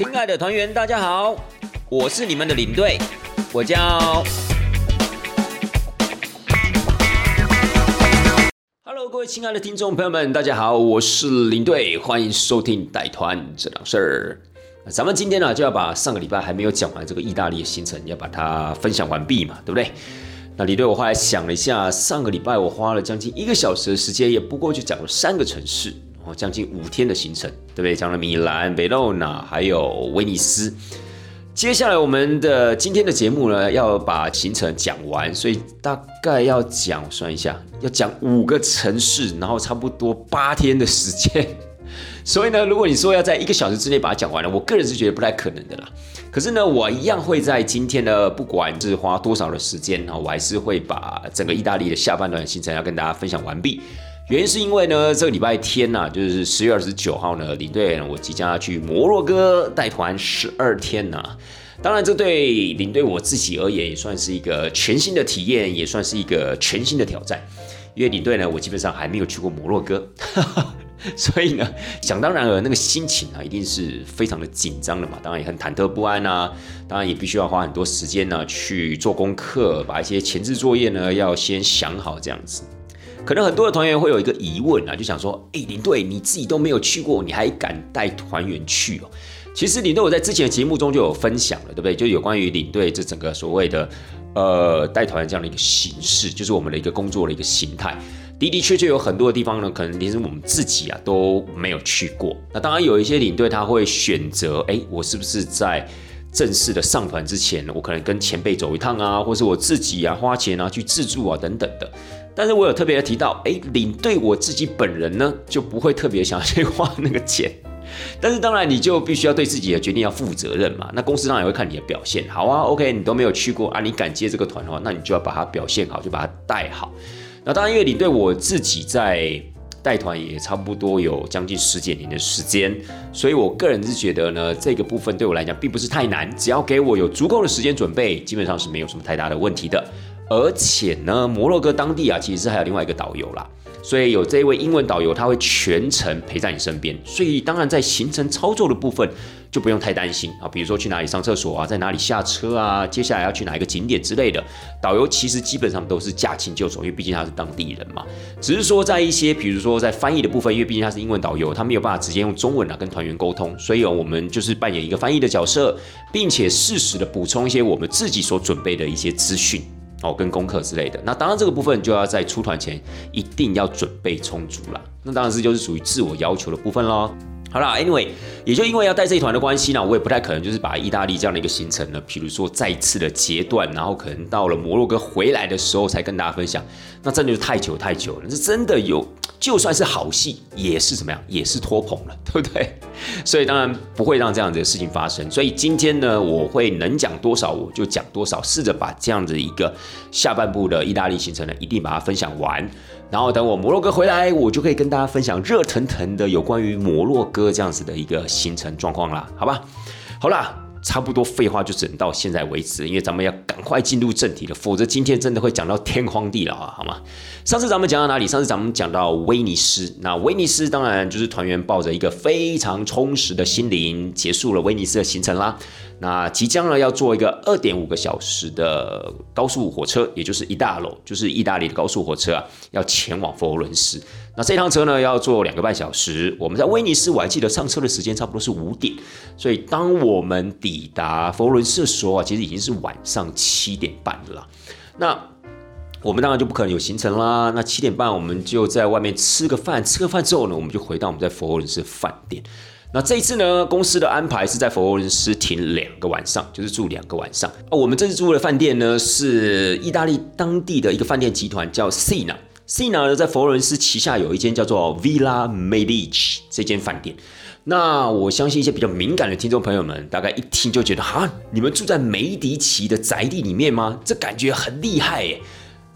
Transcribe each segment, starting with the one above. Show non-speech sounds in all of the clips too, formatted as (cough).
亲爱的团员，大家好，我是你们的领队，我叫。Hello，各位亲爱的听众朋友们，大家好，我是领队，欢迎收听带团这档事儿。咱们今天呢，就要把上个礼拜还没有讲完这个意大利的行程，要把它分享完毕嘛，对不对？那领队，我后来想了一下，上个礼拜我花了将近一个小时的时间，也不过就讲了三个城市。将近五天的行程，对不对？讲了米兰、维罗纳，还有威尼斯。接下来我们的今天的节目呢，要把行程讲完，所以大概要讲，算一下，要讲五个城市，然后差不多八天的时间。(laughs) 所以呢，如果你说要在一个小时之内把它讲完了，我个人是觉得不太可能的啦。可是呢，我一样会在今天呢，不管是花多少的时间啊，我还是会把整个意大利的下半段行程要跟大家分享完毕。原因是因为呢，这个礼拜天呐，就是十月二十九号呢，领队我即将要去摩洛哥带团十二天呐。当然，这对领队我自己而言，也算是一个全新的体验，也算是一个全新的挑战。因为领队呢，我基本上还没有去过摩洛哥，(laughs) 所以呢，想当然了，那个心情啊，一定是非常的紧张的嘛。当然也很忐忑不安啊。当然也必须要花很多时间呢去做功课，把一些前置作业呢要先想好，这样子。可能很多的团员会有一个疑问啊，就想说，哎，领队你自己都没有去过，你还敢带团员去哦？其实领队我在之前的节目中就有分享了，对不对？就有关于领队这整个所谓的呃带团这样的一个形式，就是我们的一个工作的一个形态，的的确确有很多的地方呢，可能连我们自己啊都没有去过。那当然有一些领队他会选择，哎，我是不是在正式的上团之前，我可能跟前辈走一趟啊，或是我自己啊花钱啊去自助啊等等的。但是我有特别的提到，哎，领队我自己本人呢，就不会特别想要去花那个钱。(laughs) 但是当然，你就必须要对自己的决定要负责任嘛。那公司当然也会看你的表现。好啊，OK，你都没有去过啊，你敢接这个团的话，那你就要把它表现好，就把它带好。那当然，因为领队我自己在带团也差不多有将近十几年的时间，所以我个人是觉得呢，这个部分对我来讲并不是太难，只要给我有足够的时间准备，基本上是没有什么太大的问题的。而且呢，摩洛哥当地啊，其实是还有另外一个导游啦，所以有这位英文导游，他会全程陪在你身边，所以当然在行程操作的部分就不用太担心。啊，比如说去哪里上厕所啊，在哪里下车啊，接下来要去哪一个景点之类的，导游其实基本上都是驾轻就熟，因为毕竟他是当地人嘛，只是说在一些比如说在翻译的部分，因为毕竟他是英文导游，他没有办法直接用中文啊跟团员沟通，所以我们就是扮演一个翻译的角色，并且适时的补充一些我们自己所准备的一些资讯。哦，跟功课之类的，那当然这个部分就要在出团前一定要准备充足了。那当然是就是属于自我要求的部分喽。好啦 a n y w a y 也就因为要带这一团的关系呢，我也不太可能就是把意大利这样的一个行程呢，比如说再次的截断，然后可能到了摩洛哥回来的时候才跟大家分享，那真的就太久太久了。这真的有，就算是好戏，也是怎么样，也是拖棚了，(laughs) 对不对？所以当然不会让这样子的事情发生。所以今天呢，我会能讲多少我就讲多少，试着把这样子一个下半部的意大利行程呢，一定把它分享完。然后等我摩洛哥回来，我就可以跟大家分享热腾腾的有关于摩洛哥这样子的一个行程状况啦，好吧？好啦，差不多废话就只能到现在为止，因为咱们要赶快进入正题了，否则今天真的会讲到天荒地老啊，好吗？上次咱们讲到哪里？上次咱们讲到威尼斯，那威尼斯当然就是团员抱着一个非常充实的心灵，结束了威尼斯的行程啦。那即将呢要坐一个二点五个小时的高速火车，也就是一大楼，就是意大利的高速火车啊，要前往佛罗伦斯。那这趟车呢要坐两个半小时。我们在威尼斯，我还记得上车的时间差不多是五点，所以当我们抵达佛罗伦斯的时候啊，其实已经是晚上七点半了。那我们当然就不可能有行程啦。那七点半我们就在外面吃个饭，吃个饭之后呢，我们就回到我们在佛罗伦斯饭店。那这一次呢，公司的安排是在佛罗伦斯停两个晚上，就是住两个晚上。哦，我们这次住的饭店呢，是意大利当地的一个饭店集团，叫 Sina。C i n a 呢，在佛罗伦斯旗下有一间叫做 Villa Medici 这间饭店。那我相信一些比较敏感的听众朋友们，大概一听就觉得，哈，你们住在梅迪奇的宅地里面吗？这感觉很厉害耶。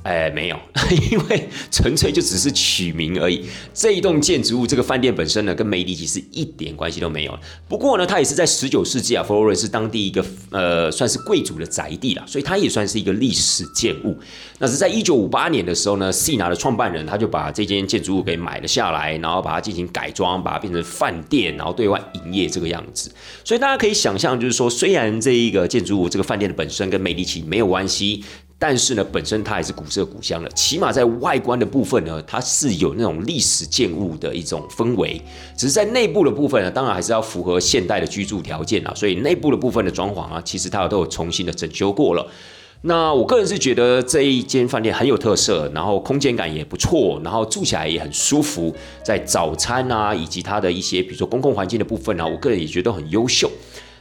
哎，没有，(laughs) 因为纯粹就只是取名而已。这一栋建筑物，这个饭店本身呢，跟梅迪奇是一点关系都没有。不过呢，它也是在十九世纪啊，佛罗伦斯当地一个呃，算是贵族的宅地啦，所以它也算是一个历史建物。那是在一九五八年的时候呢，C 拿的创办人他就把这间建筑物给买了下来，然后把它进行改装，把它变成饭店，然后对外营业这个样子。所以大家可以想象，就是说，虽然这一个建筑物，这个饭店的本身跟梅迪奇没有关系。但是呢，本身它还是古色古香的，起码在外观的部分呢，它是有那种历史建物的一种氛围。只是在内部的部分呢，当然还是要符合现代的居住条件啊。所以内部的部分的装潢啊，其实它都有重新的整修过了。那我个人是觉得这一间饭店很有特色，然后空间感也不错，然后住起来也很舒服。在早餐啊，以及它的一些比如说公共环境的部分啊，我个人也觉得很优秀。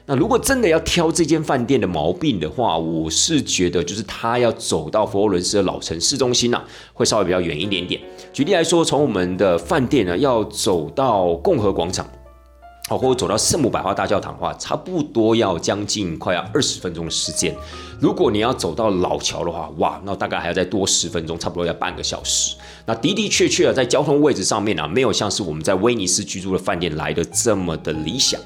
那如果真的要挑这间饭店的毛病的话，我是觉得就是它要走到佛罗伦斯的老城市中心呐，会稍微比较远一点点。举例来说，从我们的饭店呢，要走到共和广场，好，或者走到圣母百花大教堂的话，差不多要将近快要二十分钟的时间。如果你要走到老桥的话，哇，那大概还要再多十分钟，差不多要半个小时。那的的确确啊，在交通位置上面啊，没有像是我们在威尼斯居住的饭店来的这么的理想。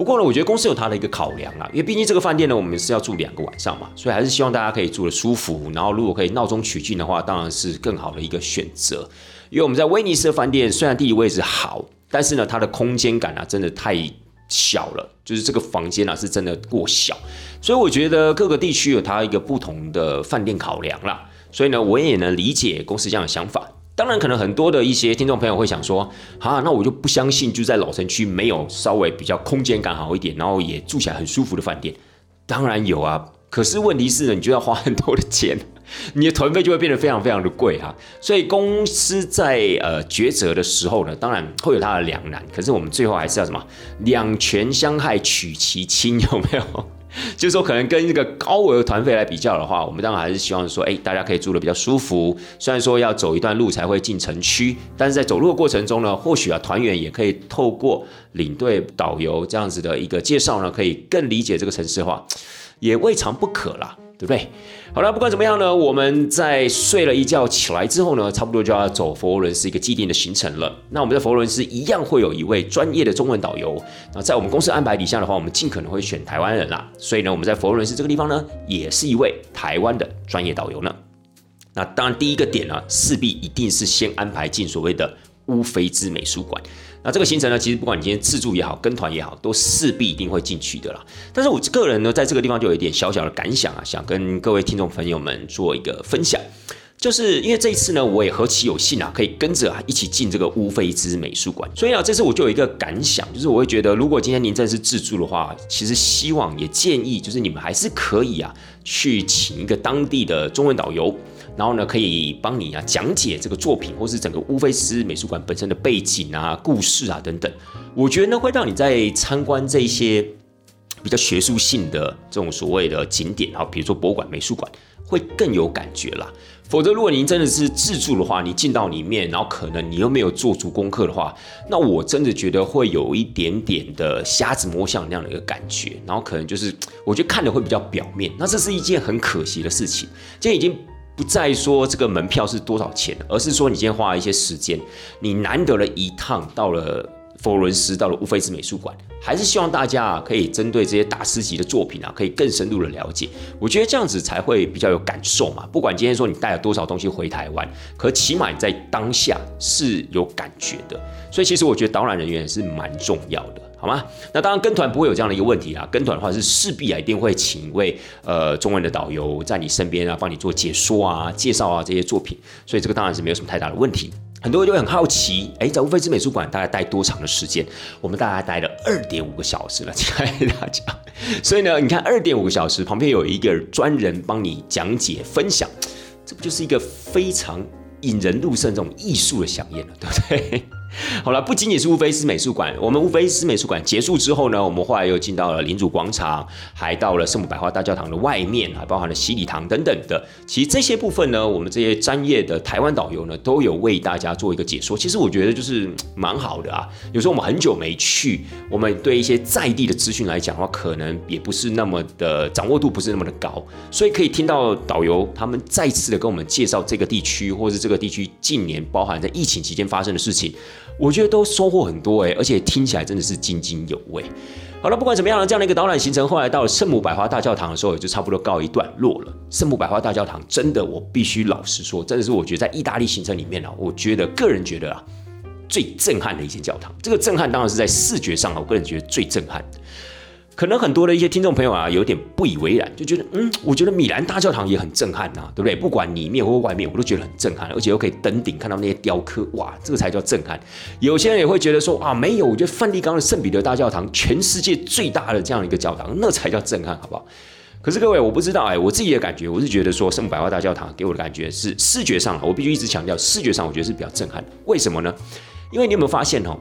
不过呢，我觉得公司有它的一个考量啊，因为毕竟这个饭店呢，我们是要住两个晚上嘛，所以还是希望大家可以住的舒服。然后如果可以闹中取静的话，当然是更好的一个选择。因为我们在威尼斯的饭店虽然地理位置好，但是呢，它的空间感啊真的太小了，就是这个房间啊是真的过小。所以我觉得各个地区有它一个不同的饭店考量啦。所以呢，我也能理解公司这样的想法。当然，可能很多的一些听众朋友会想说，啊，那我就不相信，就在老城区没有稍微比较空间感好一点，然后也住起来很舒服的饭店。当然有啊，可是问题是呢，你就要花很多的钱，你的团费就会变得非常非常的贵哈。所以公司在呃抉择的时候呢，当然会有它的两难。可是我们最后还是要什么？两全相害取其轻，有没有？(laughs) 就是说，可能跟这个高额团费来比较的话，我们当然还是希望说，哎，大家可以住的比较舒服。虽然说要走一段路才会进城区，但是在走路的过程中呢，或许啊，团员也可以透过领队、导游这样子的一个介绍呢，可以更理解这个城市化，也未尝不可啦。对不对？好了，不管怎么样呢，我们在睡了一觉起来之后呢，差不多就要走佛罗伦斯一个既定的行程了。那我们在佛罗伦斯一样会有一位专业的中文导游。那在我们公司安排底下的话，我们尽可能会选台湾人啦。所以呢，我们在佛罗伦斯这个地方呢，也是一位台湾的专业导游呢。那当然，第一个点呢，势必一定是先安排进所谓的乌菲兹美术馆。那这个行程呢，其实不管你今天自助也好，跟团也好，都势必一定会进去的啦。但是我个人呢，在这个地方就有一点小小的感想啊，想跟各位听众朋友们做一个分享，就是因为这一次呢，我也何其有幸啊，可以跟着啊一起进这个乌菲兹美术馆，所以啊，这次我就有一个感想，就是我会觉得，如果今天您真是自助的话，其实希望也建议，就是你们还是可以啊，去请一个当地的中文导游。然后呢，可以帮你啊讲解这个作品，或是整个乌菲斯美术馆本身的背景啊、故事啊等等。我觉得呢，会让你在参观这些比较学术性的这种所谓的景点啊，比如说博物馆、美术馆，会更有感觉啦。否则，如果您真的是自助的话，你进到里面，然后可能你又没有做足功课的话，那我真的觉得会有一点点的瞎子摸象那样的一个感觉。然后可能就是我觉得看的会比较表面，那这是一件很可惜的事情。今天已经。不再说这个门票是多少钱，而是说你今天花了一些时间，你难得了一趟到了佛伦斯，到了乌菲兹美术馆，还是希望大家啊可以针对这些大师级的作品啊，可以更深入的了解。我觉得这样子才会比较有感受嘛。不管今天说你带了多少东西回台湾，可起码你在当下是有感觉的。所以其实我觉得导览人员是蛮重要的。好吗？那当然跟团不会有这样的一个问题啊。跟团的话是势必啊一定会请一位呃中文的导游在你身边啊，帮你做解说啊、介绍啊这些作品。所以这个当然是没有什么太大的问题。很多人就会很好奇，哎，在乌菲兹美术馆大概待多长的时间？我们大概待了二点五个小时了，亲爱的大家。所以呢，你看二点五个小时，旁边有一个专人帮你讲解分享，这不就是一个非常引人入胜这种艺术的飨宴了，对不对？(laughs) 好了，不仅仅是乌菲斯美术馆，我们乌菲斯美术馆结束之后呢，我们后来又进到了领主广场，还到了圣母百花大教堂的外面，还包含了洗礼堂等等的。其实这些部分呢，我们这些专业的台湾导游呢，都有为大家做一个解说。其实我觉得就是蛮好的啊。有时候我们很久没去，我们对一些在地的资讯来讲的话，可能也不是那么的掌握度不是那么的高，所以可以听到导游他们再次的跟我们介绍这个地区，或是这个地区近年包含在疫情期间发生的事情。我觉得都收获很多哎，而且听起来真的是津津有味。好了，不管怎么样呢，这样的一个导览行程，后来到了圣母百花大教堂的时候，也就差不多告一段落了。圣母百花大教堂真的，我必须老实说，真的是我觉得在意大利行程里面呢，我觉得个人觉得啊，最震撼的一间教堂。这个震撼当然是在视觉上啊，我个人觉得最震撼。可能很多的一些听众朋友啊，有点不以为然，就觉得，嗯，我觉得米兰大教堂也很震撼呐，对不对？不管里面或外面，我都觉得很震撼，而且又可以登顶看到那些雕刻，哇，这个才叫震撼。有些人也会觉得说，啊，没有，我觉得梵蒂冈的圣彼得大教堂，全世界最大的这样一个教堂，那才叫震撼，好不好？可是各位，我不知道，哎，我自己的感觉，我是觉得说，圣母百花大教堂给我的感觉是视觉上，我必须一直强调，视觉上我觉得是比较震撼的。为什么呢？因为你有没有发现哦？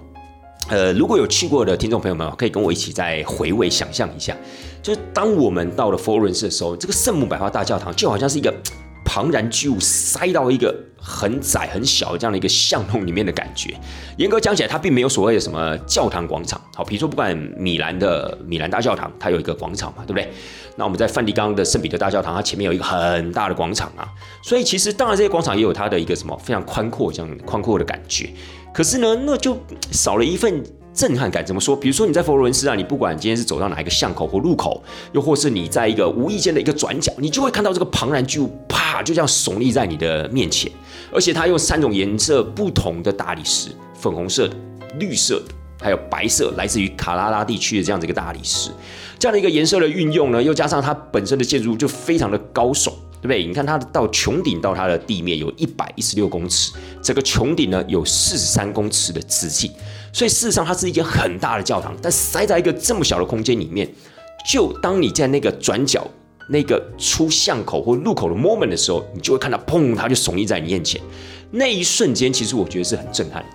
呃，如果有去过的听众朋友们，可以跟我一起再回味想象一下，就是当我们到了佛罗伦斯的时候，这个圣母百花大教堂就好像是一个 (coughs) 庞然巨物塞到一个很窄很小的这样的一个巷弄里面的感觉。严格讲起来，它并没有所谓的什么教堂广场。好，比如说不管米兰的米兰大教堂，它有一个广场嘛，对不对？那我们在梵蒂冈的圣彼得大教堂，它前面有一个很大的广场啊。所以其实当然这些广场也有它的一个什么非常宽阔这样宽阔的感觉。可是呢，那就少了一份震撼感。怎么说？比如说你在佛罗伦斯啊，你不管今天是走到哪一个巷口或路口，又或是你在一个无意间的一个转角，你就会看到这个庞然巨物，啪，就这样耸立在你的面前。而且它用三种颜色不同的大理石，粉红色的、绿色的，还有白色，来自于卡拉拉地区的这样子一个大理石。这样的一个颜色的运用呢，又加上它本身的建筑就非常的高耸。对不对？你看它到穹顶到它的地面有一百一十六公尺，整个穹顶呢有四十三公尺的直径，所以事实上它是一间很大的教堂，但塞在一个这么小的空间里面，就当你在那个转角、那个出巷口或入口的 moment 的时候，你就会看到，砰，它就耸立在你面前，那一瞬间，其实我觉得是很震撼。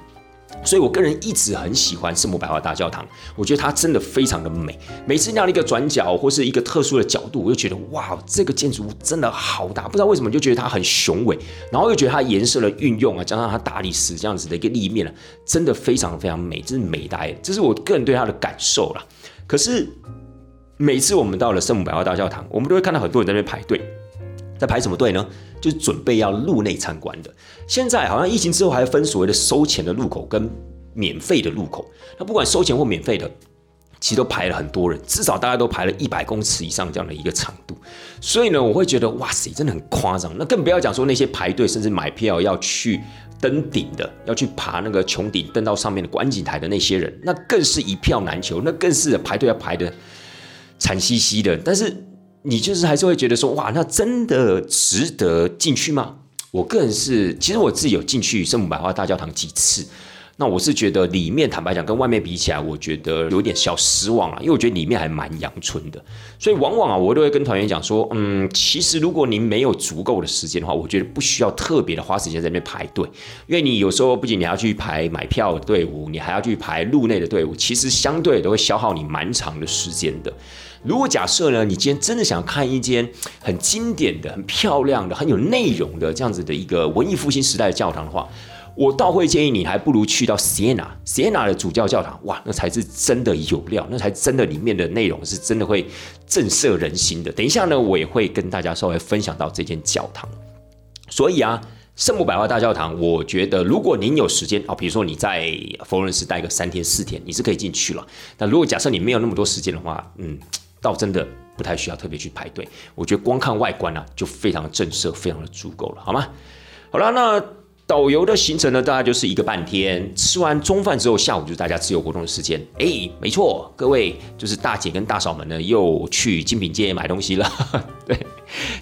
所以，我个人一直很喜欢圣母百花大教堂，我觉得它真的非常的美。每次那样的一个转角或是一个特殊的角度，我就觉得哇，这个建筑物真的好大，不知道为什么就觉得它很雄伟，然后又觉得它颜色的运用啊，加上它大理石这样子的一个立面呢，真的非常非常美，真是美呆，这是我个人对它的感受啦。可是每次我们到了圣母百花大教堂，我们都会看到很多人在那边排队，在排什么队呢？就是准备要入内参观的。现在好像疫情之后还分所谓的收钱的入口跟免费的入口。那不管收钱或免费的，其实都排了很多人，至少大家都排了一百公尺以上这样的一个长度。所以呢，我会觉得哇塞，真的很夸张。那更不要讲说那些排队甚至买票要去登顶的，要去爬那个穹顶登到上面的观景台的那些人，那更是一票难求，那更是排队要排的惨兮兮的。但是。你就是还是会觉得说，哇，那真的值得进去吗？我个人是，其实我自己有进去圣母百花大教堂几次，那我是觉得里面坦白讲跟外面比起来，我觉得有点小失望了，因为我觉得里面还蛮阳春的，所以往往啊，我都会跟团员讲说，嗯，其实如果您没有足够的时间的话，我觉得不需要特别的花时间在那边排队，因为你有时候不仅你要去排买票的队伍，你还要去排路内的队伍，其实相对都会消耗你蛮长的时间的。如果假设呢，你今天真的想看一间很经典的、很漂亮的、很有内容的这样子的一个文艺复兴时代的教堂的话，我倒会建议你还不如去到 Siena，Siena 的主教教堂，哇，那才是真的有料，那才真的里面的内容是真的会震慑人心的。等一下呢，我也会跟大家稍微分享到这间教堂。所以啊，圣母百花大教堂，我觉得如果您有时间啊，比如说你在佛罗伦斯待个三天四天，你是可以进去了。那如果假设你没有那么多时间的话，嗯。倒真的不太需要特别去排队，我觉得光看外观呢，就非常的震慑，非常的足够了，好吗？好了，那导游的行程呢，大概就是一个半天。吃完中饭之后，下午就是大家自由活动的时间。哎，没错，各位就是大姐跟大嫂们呢，又去精品街买东西了。(laughs) 对，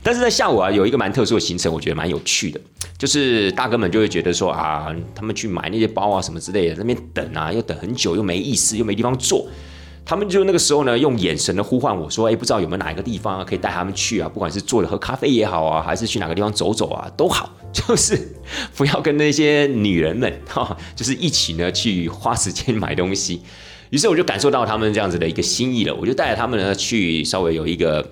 但是在下午啊，有一个蛮特殊的行程，我觉得蛮有趣的，就是大哥们就会觉得说啊，他们去买那些包啊什么之类的，那边等啊，要等很久，又没意思，又没地方坐。他们就那个时候呢，用眼神的呼唤我说：“哎，不知道有没有哪一个地方啊可以带他们去啊？不管是坐着喝咖啡也好啊，还是去哪个地方走走啊，都好。(laughs) 就是不要跟那些女人们哈，就是一起呢去花时间买东西。于是我就感受到他们这样子的一个心意了，我就带着他们呢去稍微有一个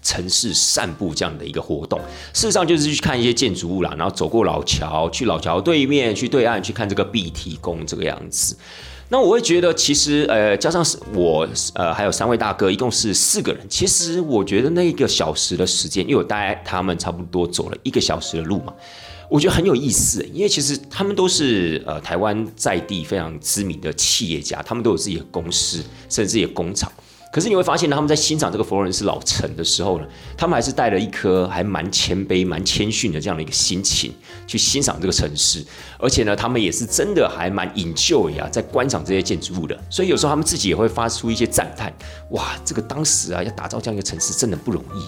城市散步这样的一个活动。事实上就是去看一些建筑物啦，然后走过老桥，去老桥对面，去对岸去看这个碧提宫这个样子。那我会觉得，其实呃，加上是我呃，还有三位大哥，一共是四个人。其实我觉得那一个小时的时间，因为我带他们差不多走了一个小时的路嘛，我觉得很有意思。因为其实他们都是呃台湾在地非常知名的企业家，他们都有自己的公司，甚至自己的工厂。可是你会发现，他们在欣赏这个佛罗伦斯老城的时候呢，他们还是带了一颗还蛮谦卑、蛮谦逊的这样的一个心情去欣赏这个城市。而且呢，他们也是真的还蛮 enjoy 啊，在观赏这些建筑物的。所以有时候他们自己也会发出一些赞叹：哇，这个当时啊，要打造这样一个城市真的不容易。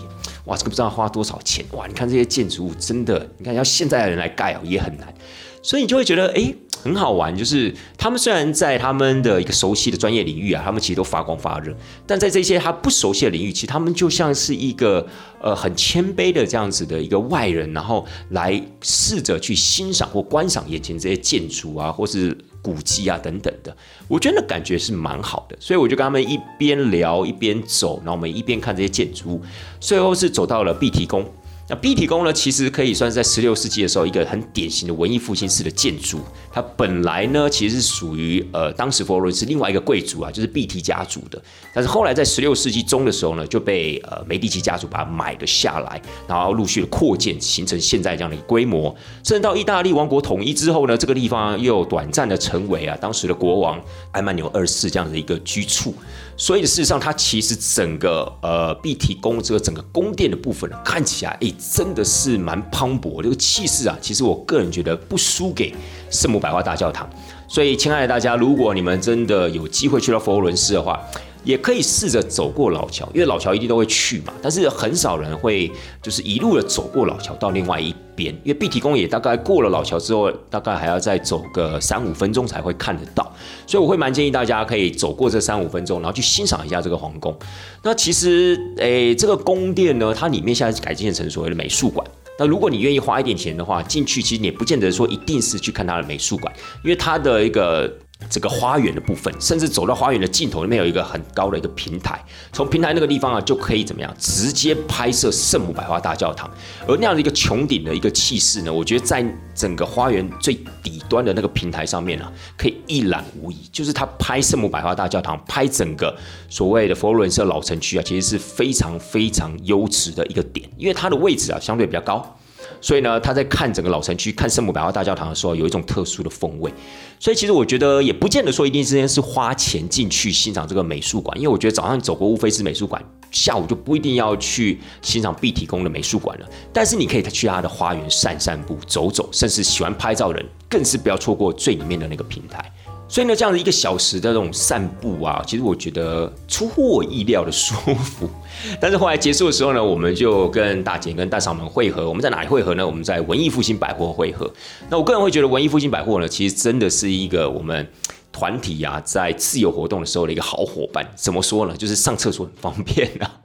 哇，这个不知道花多少钱。哇，你看这些建筑物，真的，你看要现在的人来盖哦，也很难。所以你就会觉得，哎。很好玩，就是他们虽然在他们的一个熟悉的专业领域啊，他们其实都发光发热，但在这些他不熟悉的领域，其实他们就像是一个呃很谦卑的这样子的一个外人，然后来试着去欣赏或观赏眼前这些建筑啊，或是古迹啊等等的，我觉得那感觉是蛮好的，所以我就跟他们一边聊一边走，然后我们一边看这些建筑物，最后是走到了碧提宫。那碧提宫呢，其实可以算是在十六世纪的时候一个很典型的文艺复兴式的建筑。它本来呢，其实是属于呃当时佛罗伦斯另外一个贵族啊，就是碧提家族的。但是后来在十六世纪中的时候呢，就被呃梅第奇家族把它买了下来，然后陆续的扩建，形成现在这样的一个规模。甚至到意大利王国统一之后呢，这个地方又短暂的成为啊当时的国王埃曼纽二世这样的一个居处。所以事实上，它其实整个呃碧提宫这个整个宫殿的部分呢看起来，诶，真的是蛮磅礴，这个气势啊，其实我个人觉得不输给圣母百花大教堂。所以，亲爱的大家，如果你们真的有机会去到佛罗伦斯的话，也可以试着走过老桥，因为老桥一定都会去嘛。但是很少人会就是一路的走过老桥到另外一边，因为碧提宫也大概过了老桥之后，大概还要再走个三五分钟才会看得到。所以我会蛮建议大家可以走过这三五分钟，然后去欣赏一下这个皇宫。那其实诶，这个宫殿呢，它里面现在改建成所谓的美术馆。那如果你愿意花一点钱的话，进去其实也不见得说一定是去看它的美术馆，因为它的一个。这个花园的部分，甚至走到花园的尽头，那边有一个很高的一个平台，从平台那个地方啊，就可以怎么样，直接拍摄圣母百花大教堂。而那样的一个穹顶的一个气势呢，我觉得在整个花园最底端的那个平台上面啊，可以一览无遗。就是他拍圣母百花大教堂，拍整个所谓的佛罗伦斯老城区啊，其实是非常非常优质的一个点，因为它的位置啊相对比较高。所以呢，他在看整个老城区、看圣母百花大教堂的时候，有一种特殊的风味。所以其实我觉得也不见得说一定之间是花钱进去欣赏这个美术馆，因为我觉得早上走过乌菲斯美术馆，下午就不一定要去欣赏碧提宫的美术馆了。但是你可以去他的花园散散步、走走，甚至喜欢拍照人，更是不要错过最里面的那个平台。所以呢，这样的一个小时的这种散步啊，其实我觉得出乎我意料的舒服。(laughs) 但是后来结束的时候呢，我们就跟大姐跟大嫂们会合。我们在哪里会合呢？我们在文艺复兴百货会合。那我个人会觉得文艺复兴百货呢，其实真的是一个我们团体啊，在自由活动的时候的一个好伙伴。怎么说呢？就是上厕所很方便啊，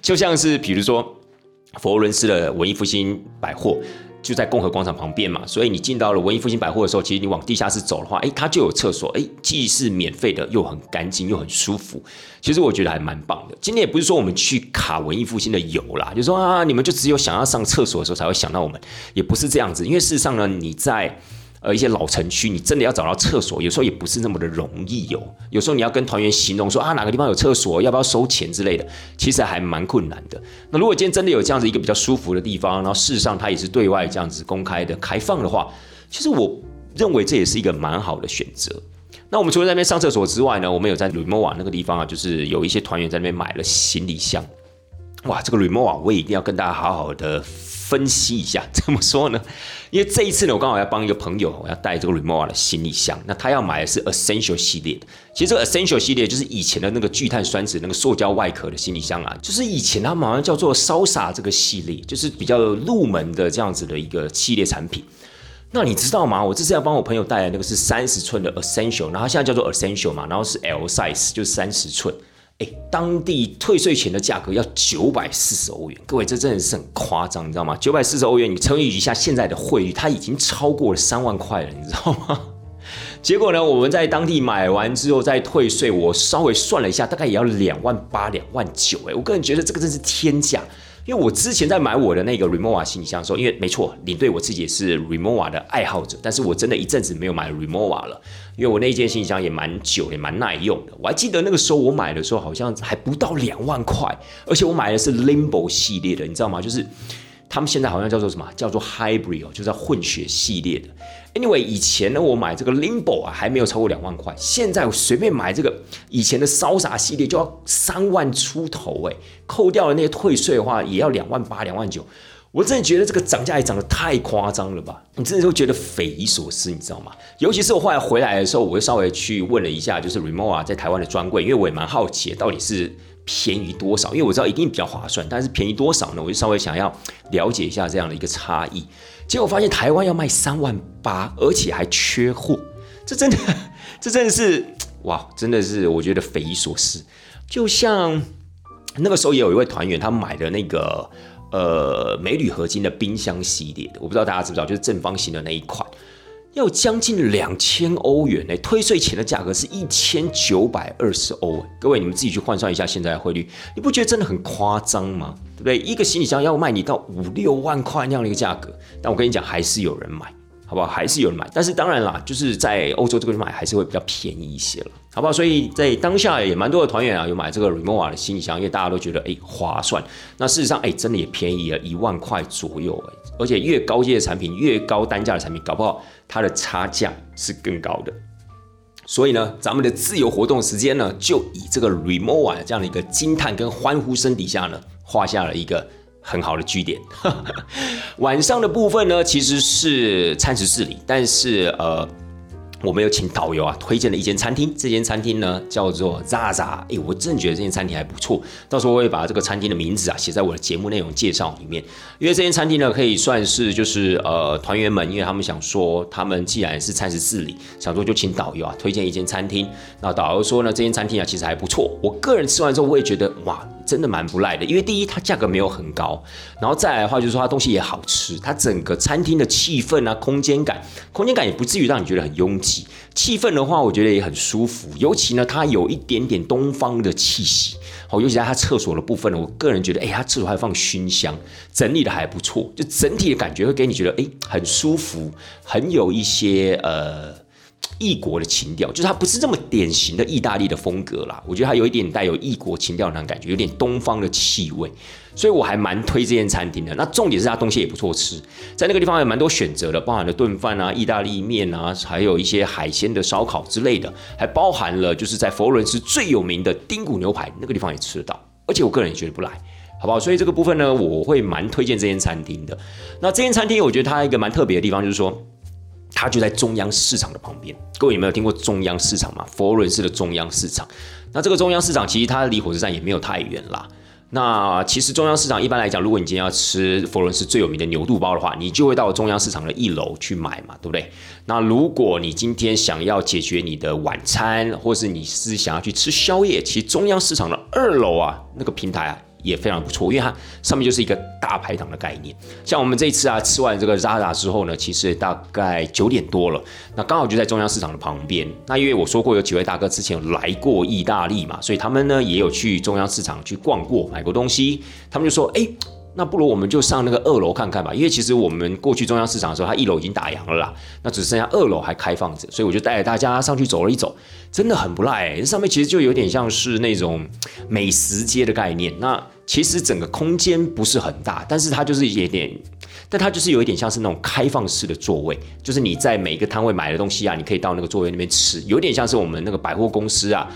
就像是比如说佛罗伦斯的文艺复兴百货。就在共和广场旁边嘛，所以你进到了文艺复兴百货的时候，其实你往地下室走的话，哎，它就有厕所，哎，既是免费的，又很干净，又很舒服。其实我觉得还蛮棒的。今天也不是说我们去卡文艺复兴的油啦，就说啊，你们就只有想要上厕所的时候才会想到我们，也不是这样子。因为事实上呢，你在。呃，一些老城区，你真的要找到厕所，有时候也不是那么的容易有。有时候你要跟团员形容说啊，哪个地方有厕所，要不要收钱之类的，其实还蛮困难的。那如果今天真的有这样子一个比较舒服的地方，然后事实上它也是对外这样子公开的开放的话，其实我认为这也是一个蛮好的选择。那我们除了在那边上厕所之外呢，我们有在 Remova 那个地方啊，就是有一些团员在那边买了行李箱。哇，这个 Remova 我也一定要跟大家好好的。分析一下 (laughs) 怎么说呢？因为这一次呢，我刚好要帮一个朋友，我要带这个 Remova 的行李箱。那他要买的是 Essential 系列的。其实这个 Essential 系列就是以前的那个聚碳酸酯那个塑胶外壳的行李箱啊，就是以前他们好像叫做烧洒这个系列，就是比较入门的这样子的一个系列产品。那你知道吗？我这次要帮我朋友带来那个是三十寸的 Essential，然后现在叫做 Essential 嘛，然后是 L size，就是三十寸。哎，当地退税前的价格要九百四十欧元，各位这真的是很夸张，你知道吗？九百四十欧元，你乘以一下现在的汇率，它已经超过了三万块了，你知道吗？(laughs) 结果呢，我们在当地买完之后再退税，我稍微算了一下，大概也要两万八、两万九。哎，我个人觉得这个真是天价。因为我之前在买我的那个 Remova 行李箱的时候，因为没错，领队我自己也是 Remova 的爱好者，但是我真的一阵子没有买 Remova 了，因为我那件行李箱也蛮久，也蛮耐用的。我还记得那个时候我买的时候好像还不到两万块，而且我买的是 Limbo 系列的，你知道吗？就是。他们现在好像叫做什么？叫做 Hybrid 哦，就是混血系列的。Anyway，以前呢，我买这个 Limbo 啊，还没有超过两万块。现在我随便买这个以前的骚洒系列就要三万出头哎，扣掉了那些退税的话，也要两万八、两万九。我真的觉得这个涨价也涨得太夸张了吧？你真的会觉得匪夷所思，你知道吗？尤其是我后来回来的时候，我就稍微去问了一下，就是 Remova 在台湾的专柜，因为我也蛮好奇到底是。便宜多少？因为我知道一定比较划算，但是便宜多少呢？我就稍微想要了解一下这样的一个差异。结果发现台湾要卖三万八，而且还缺货，这真的，(laughs) 这真的是哇，真的是我觉得匪夷所思。就像那个时候也有一位团员，他买的那个呃镁铝合金的冰箱系列的，我不知道大家知不知道，就是正方形的那一款。要将近两千欧元呢，退税前的价格是一千九百二十欧。各位，你们自己去换算一下现在的汇率，你不觉得真的很夸张吗？对不对？一个行李箱要卖你到五六万块那样的一个价格，但我跟你讲，还是有人买。好不好？还是有人买，但是当然啦，就是在欧洲这个买还是会比较便宜一些了，好不好？所以在当下也蛮多的团员啊，有买这个 Remova 的行李箱，因为大家都觉得哎划算。那事实上哎，真的也便宜了一万块左右哎，而且越高阶的产品，越高单价的产品，搞不好它的差价是更高的。所以呢，咱们的自由活动时间呢，就以这个 Remova 这样的一个惊叹跟欢呼声底下呢，画下了一个。很好的据点，(laughs) 晚上的部分呢，其实是餐食自理，但是呃。我们有请导游啊，推荐了一间餐厅。这间餐厅呢叫做 Zaza，哎，我真的觉得这间餐厅还不错。到时候我会把这个餐厅的名字啊写在我的节目内容介绍里面。因为这间餐厅呢可以算是就是呃团员们，因为他们想说他们既然是餐食自理，想说就请导游啊推荐一间餐厅。那导游说呢，这间餐厅啊其实还不错。我个人吃完之后我也觉得哇，真的蛮不赖的。因为第一它价格没有很高，然后再来的话就是说它东西也好吃。它整个餐厅的气氛啊，空间感，空间感也不至于让你觉得很拥挤。气氛的话，我觉得也很舒服，尤其呢，它有一点点东方的气息。好，尤其在它厕所的部分呢，我个人觉得，哎，它厕所还放熏香，整理的还不错，就整体的感觉会给你觉得，哎，很舒服，很有一些呃异国的情调，就是它不是这么典型的意大利的风格啦。我觉得它有一点带有异国情调那种感觉，有点东方的气味。所以我还蛮推这间餐厅的。那重点是它东西也不错吃，在那个地方有蛮多选择的，包含了炖饭啊、意大利面啊，还有一些海鲜的烧烤之类的，还包含了就是在佛罗伦斯最有名的丁骨牛排，那个地方也吃得到。而且我个人也觉得不赖，好不好？所以这个部分呢，我会蛮推荐这间餐厅的。那这间餐厅我觉得它一个蛮特别的地方，就是说它就在中央市场的旁边。各位有没有听过中央市场嘛？佛伦斯的中央市场。那这个中央市场其实它离火车站也没有太远啦。那其实中央市场一般来讲，如果你今天要吃佛伦斯最有名的牛肚包的话，你就会到中央市场的一楼去买嘛，对不对？那如果你今天想要解决你的晚餐，或是你是想要去吃宵夜，其实中央市场的二楼啊，那个平台啊。也非常不错，因为它上面就是一个大排档的概念。像我们这一次啊，吃完这个 Zara 之后呢，其实大概九点多了，那刚好就在中央市场的旁边。那因为我说过有几位大哥之前有来过意大利嘛，所以他们呢也有去中央市场去逛过，买过东西。他们就说：“哎，那不如我们就上那个二楼看看吧。”因为其实我们过去中央市场的时候，它一楼已经打烊了啦，那只剩下二楼还开放着，所以我就带着大家上去走了一走。真的很不赖，这上面其实就有点像是那种美食街的概念。那其实整个空间不是很大，但是它就是有点，但它就是有一点像是那种开放式的座位，就是你在每一个摊位买的东西啊，你可以到那个座位那边吃，有点像是我们那个百货公司啊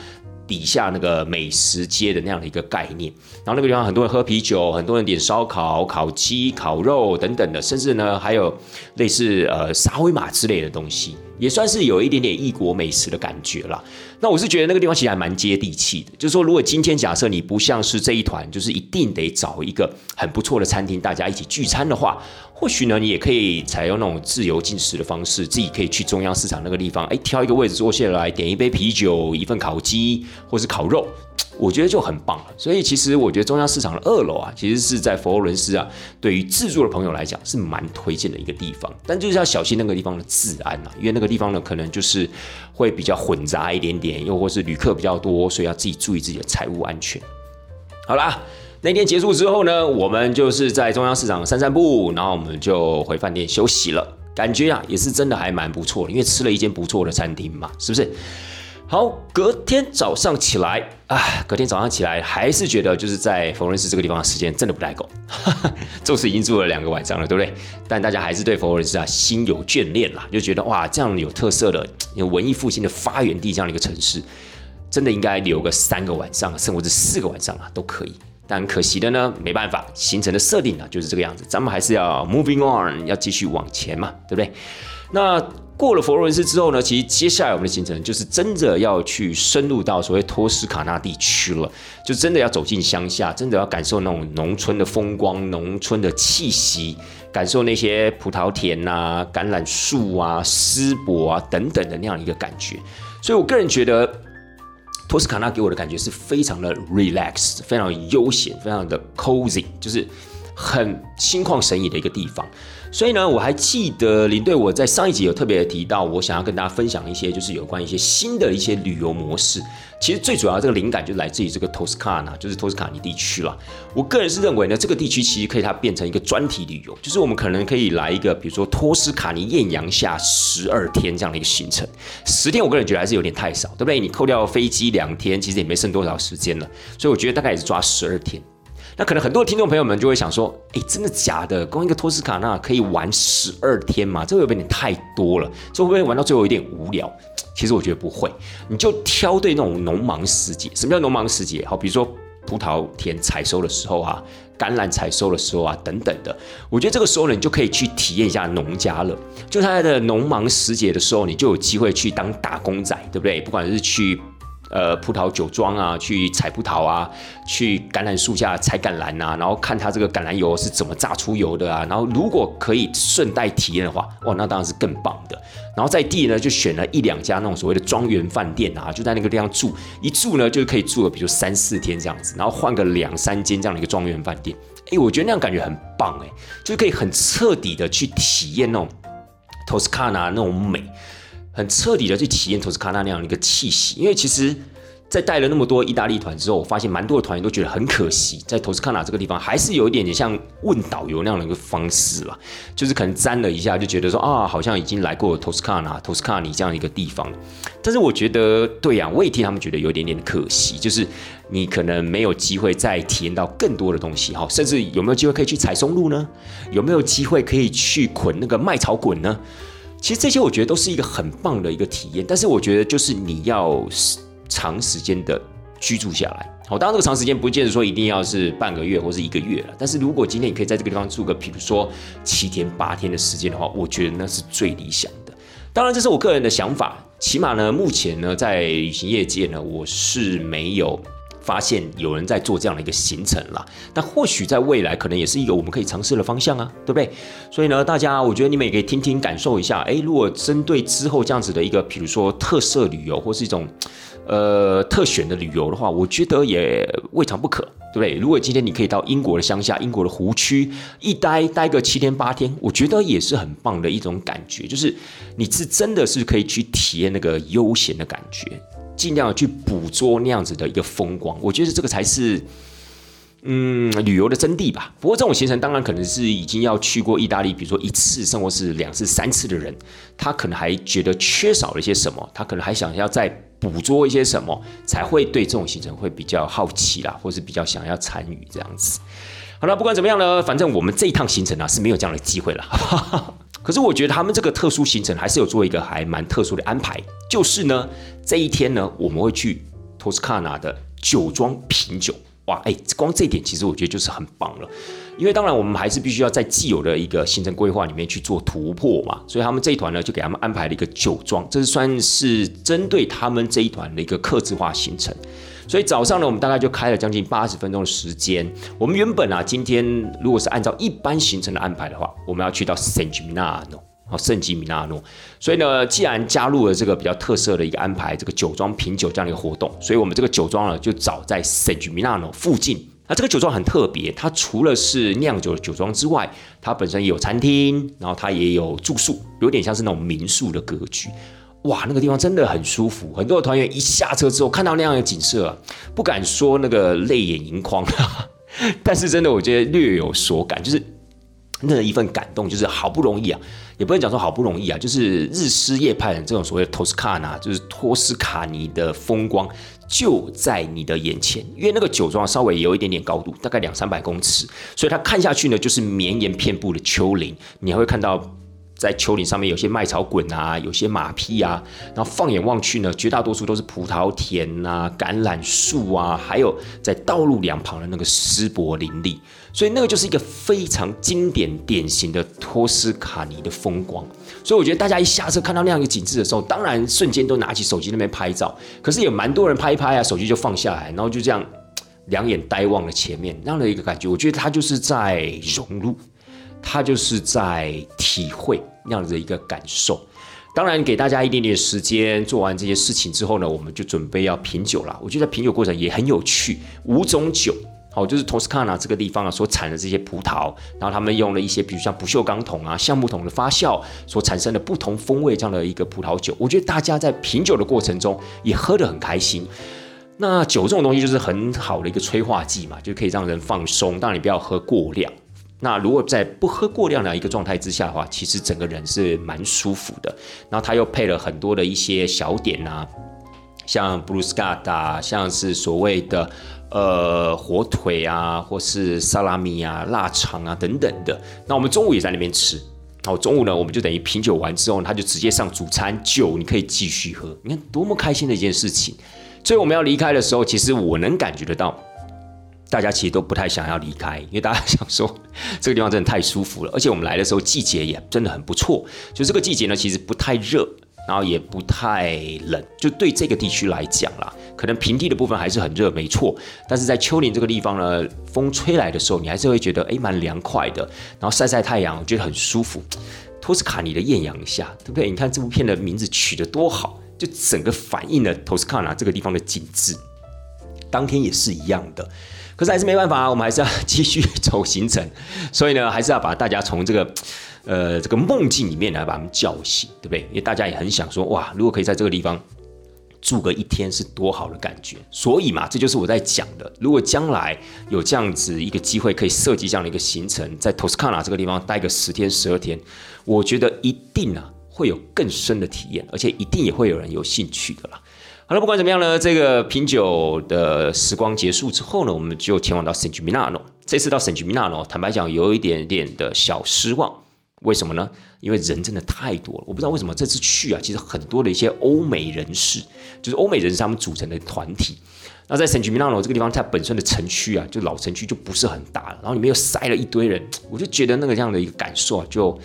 底下那个美食街的那样的一个概念。然后那个地方很多人喝啤酒，很多人点烧烤、烤鸡、烤肉等等的，甚至呢还有类似呃沙威玛之类的东西。也算是有一点点异国美食的感觉啦。那我是觉得那个地方其实还蛮接地气的。就是说，如果今天假设你不像是这一团，就是一定得找一个很不错的餐厅，大家一起聚餐的话，或许呢，你也可以采用那种自由进食的方式，自己可以去中央市场那个地方，哎，挑一个位置坐下来，点一杯啤酒，一份烤鸡或是烤肉。我觉得就很棒了。所以其实我觉得中央市场的二楼啊，其实是在佛罗伦斯啊，对于自助的朋友来讲是蛮推荐的一个地方。但就是要小心那个地方的治安啊，因为那个地方呢可能就是会比较混杂一点点，又或是旅客比较多，所以要自己注意自己的财务安全。好啦，那天结束之后呢，我们就是在中央市场散散步，然后我们就回饭店休息了。感觉啊，也是真的还蛮不错的，因为吃了一间不错的餐厅嘛，是不是？好，隔天早上起来啊，隔天早上起来还是觉得就是在佛罗伦斯这个地方的时间真的不太够。(laughs) 宙斯已经住了两个晚上了，对不对？但大家还是对佛罗伦斯啊心有眷恋啦，就觉得哇，这样有特色的、有文艺复兴的发源地这样的一个城市，真的应该留个三个晚上，甚至四个晚上啊都可以。但可惜的呢，没办法，行程的设定呢就是这个样子，咱们还是要 moving on，要继续往前嘛，对不对？那过了佛罗伦斯之后呢，其实接下来我们的行程就是真的要去深入到所谓托斯卡纳地区了，就真的要走进乡下，真的要感受那种农村的风光、农村的气息，感受那些葡萄田啊、橄榄树啊、丝柏啊等等的那样一个感觉。所以我个人觉得。托斯卡纳给我的感觉是非常的 relax，非常悠闲，非常的 cozy，就是很心旷神怡的一个地方。所以呢，我还记得林队我在上一集有特别提到，我想要跟大家分享一些，就是有关一些新的一些旅游模式。其实最主要这个灵感就来自于这个托斯卡纳，就是托斯卡尼地区了。我个人是认为呢，这个地区其实可以它变成一个专题旅游，就是我们可能可以来一个，比如说托斯卡尼艳阳下十二天这样的一个行程。十天我个人觉得还是有点太少，对不对？你扣掉飞机两天，其实也没剩多少时间了。所以我觉得大概也是抓十二天。那可能很多听众朋友们就会想说，哎，真的假的？光一个托斯卡纳可以玩十二天吗？这会有点太多了？这会不会玩到最后有点无聊？其实我觉得不会，你就挑对那种农忙时节。什么叫农忙时节？好，比如说葡萄田采收的时候啊，橄榄采收的时候啊，等等的。我觉得这个时候呢，你就可以去体验一下农家乐。就他的农忙时节的时候，你就有机会去当打工仔，对不对？不管是去。呃，葡萄酒庄啊，去采葡萄啊，去橄榄树下采橄榄啊，然后看它这个橄榄油是怎么榨出油的啊，然后如果可以顺带体验的话，哇，那当然是更棒的。然后在地呢，就选了一两家那种所谓的庄园饭店啊，就在那个地方住，一住呢就可以住了，比如三四天这样子，然后换个两三间这样的一个庄园饭店，哎，我觉得那样感觉很棒哎，就可以很彻底的去体验那种托斯卡纳那种美。很彻底的去体验托斯卡纳那样的一个气息，因为其实，在带了那么多意大利团之后，我发现蛮多的团员都觉得很可惜，在托斯卡纳这个地方还是有一点点像问导游那样的一个方式啦，就是可能沾了一下就觉得说啊，好像已经来过托斯卡纳、托斯卡尼这样一个地方，但是我觉得对呀，我也替他们觉得有一点点可惜，就是你可能没有机会再体验到更多的东西哈，甚至有没有机会可以去采松露呢？有没有机会可以去捆那个麦草滚呢？其实这些我觉得都是一个很棒的一个体验，但是我觉得就是你要长时间的居住下来。好，当然这个长时间不见得说一定要是半个月或是一个月了，但是如果今天你可以在这个地方住个，比如说七天八天的时间的话，我觉得那是最理想的。当然这是我个人的想法，起码呢，目前呢在旅行业界呢，我是没有。发现有人在做这样的一个行程了，那或许在未来可能也是一个我们可以尝试的方向啊，对不对？所以呢，大家我觉得你们也可以听听感受一下，诶，如果针对之后这样子的一个，比如说特色旅游或是一种呃特选的旅游的话，我觉得也未尝不可，对不对？如果今天你可以到英国的乡下、英国的湖区一待待个七天八天，我觉得也是很棒的一种感觉，就是你是真的是可以去体验那个悠闲的感觉。尽量去捕捉那样子的一个风光，我觉得这个才是，嗯，旅游的真谛吧。不过这种行程当然可能是已经要去过意大利，比如说一次，甚至是两次、三次的人，他可能还觉得缺少了一些什么，他可能还想要再捕捉一些什么，才会对这种行程会比较好奇啦，或是比较想要参与这样子。好了，不管怎么样呢，反正我们这一趟行程啊是没有这样的机会了。(laughs) 可是我觉得他们这个特殊行程还是有做一个还蛮特殊的安排，就是呢这一天呢我们会去托斯卡纳的酒庄品酒，哇，哎，光这一点其实我觉得就是很棒了。因为当然我们还是必须要在既有的一个行程规划里面去做突破嘛，所以他们这一团呢就给他们安排了一个酒庄，这是算是针对他们这一团的一个客制化行程。所以早上呢，我们大概就开了将近八十分钟的时间。我们原本啊，今天如果是按照一般行程的安排的话，我们要去到 San Gimignano 好，圣吉米纳诺。所以呢，既然加入了这个比较特色的一个安排，这个酒庄品酒这样的一个活动，所以我们这个酒庄呢就找在圣吉米纳诺附近。那这个酒庄很特别，它除了是酿酒的酒庄之外，它本身有餐厅，然后它也有住宿，有点像是那种民宿的格局。哇，那个地方真的很舒服。很多的团员一下车之后看到那样的景色啊，不敢说那个泪眼盈眶，(laughs) 但是真的我觉得略有所感，就是那一份感动，就是好不容易啊，也不能讲说好不容易啊，就是日思夜盼的这种所谓的托斯卡纳，就是托斯卡尼的风光就在你的眼前。因为那个酒庄稍微有一点点高度，大概两三百公尺，所以它看下去呢，就是绵延遍布的丘陵，你还会看到。在丘陵上面有些麦草滚啊，有些马匹啊，然后放眼望去呢，绝大多数都是葡萄田啊、橄榄树啊，还有在道路两旁的那个湿柏林立，所以那个就是一个非常经典典型的托斯卡尼的风光。所以我觉得大家一下车看到那样一个景致的时候，当然瞬间都拿起手机那边拍照，可是有蛮多人拍一拍啊，手机就放下来，然后就这样两眼呆望了前面那样的一个感觉。我觉得他就是在融入，他就是在体会。那样子的一个感受，当然给大家一点点时间做完这些事情之后呢，我们就准备要品酒了。我觉得品酒过程也很有趣，五种酒，好，就是托斯卡纳这个地方啊所产的这些葡萄，然后他们用了一些比如像不锈钢桶啊、橡木桶的发酵所产生的不同风味这样的一个葡萄酒，我觉得大家在品酒的过程中也喝得很开心。那酒这种东西就是很好的一个催化剂嘛，就可以让人放松，当然你不要喝过量。那如果在不喝过量的一个状态之下的话，其实整个人是蛮舒服的。然后他又配了很多的一些小点啊，像布鲁斯卡达，像是所谓的呃火腿啊，或是萨拉米啊、腊肠啊等等的。那我们中午也在那边吃。好，中午呢，我们就等于品酒完之后，他就直接上主餐酒，你可以继续喝。你看多么开心的一件事情。所以我们要离开的时候，其实我能感觉得到。大家其实都不太想要离开，因为大家想说 (laughs) 这个地方真的太舒服了，而且我们来的时候季节也真的很不错。就这个季节呢，其实不太热，然后也不太冷。就对这个地区来讲啦，可能平地的部分还是很热，没错。但是在丘陵这个地方呢，风吹来的时候，你还是会觉得哎蛮凉快的，然后晒晒太阳，我觉得很舒服。托斯卡尼的艳阳下，对不对？你看这部片的名字取得多好，就整个反映了托斯卡纳这个地方的景致。当天也是一样的。可是还是没办法，我们还是要继续走行程，所以呢，还是要把大家从这个，呃，这个梦境里面来把他们叫醒，对不对？因为大家也很想说，哇，如果可以在这个地方住个一天，是多好的感觉。所以嘛，这就是我在讲的，如果将来有这样子一个机会，可以设计这样的一个行程，在托斯卡纳这个地方待个十天十二天，我觉得一定啊会有更深的体验，而且一定也会有人有兴趣的啦。好了，不管怎么样呢，这个品酒的时光结束之后呢，我们就前往到圣吉米纳诺。这次到圣吉米纳诺，坦白讲有一点点的小失望。为什么呢？因为人真的太多了。我不知道为什么这次去啊，其实很多的一些欧美人士，就是欧美人士他们组成的团体。那在圣吉米纳诺这个地方，它本身的城区啊，就老城区就不是很大，然后里面又塞了一堆人，我就觉得那个这样的一个感受啊，就。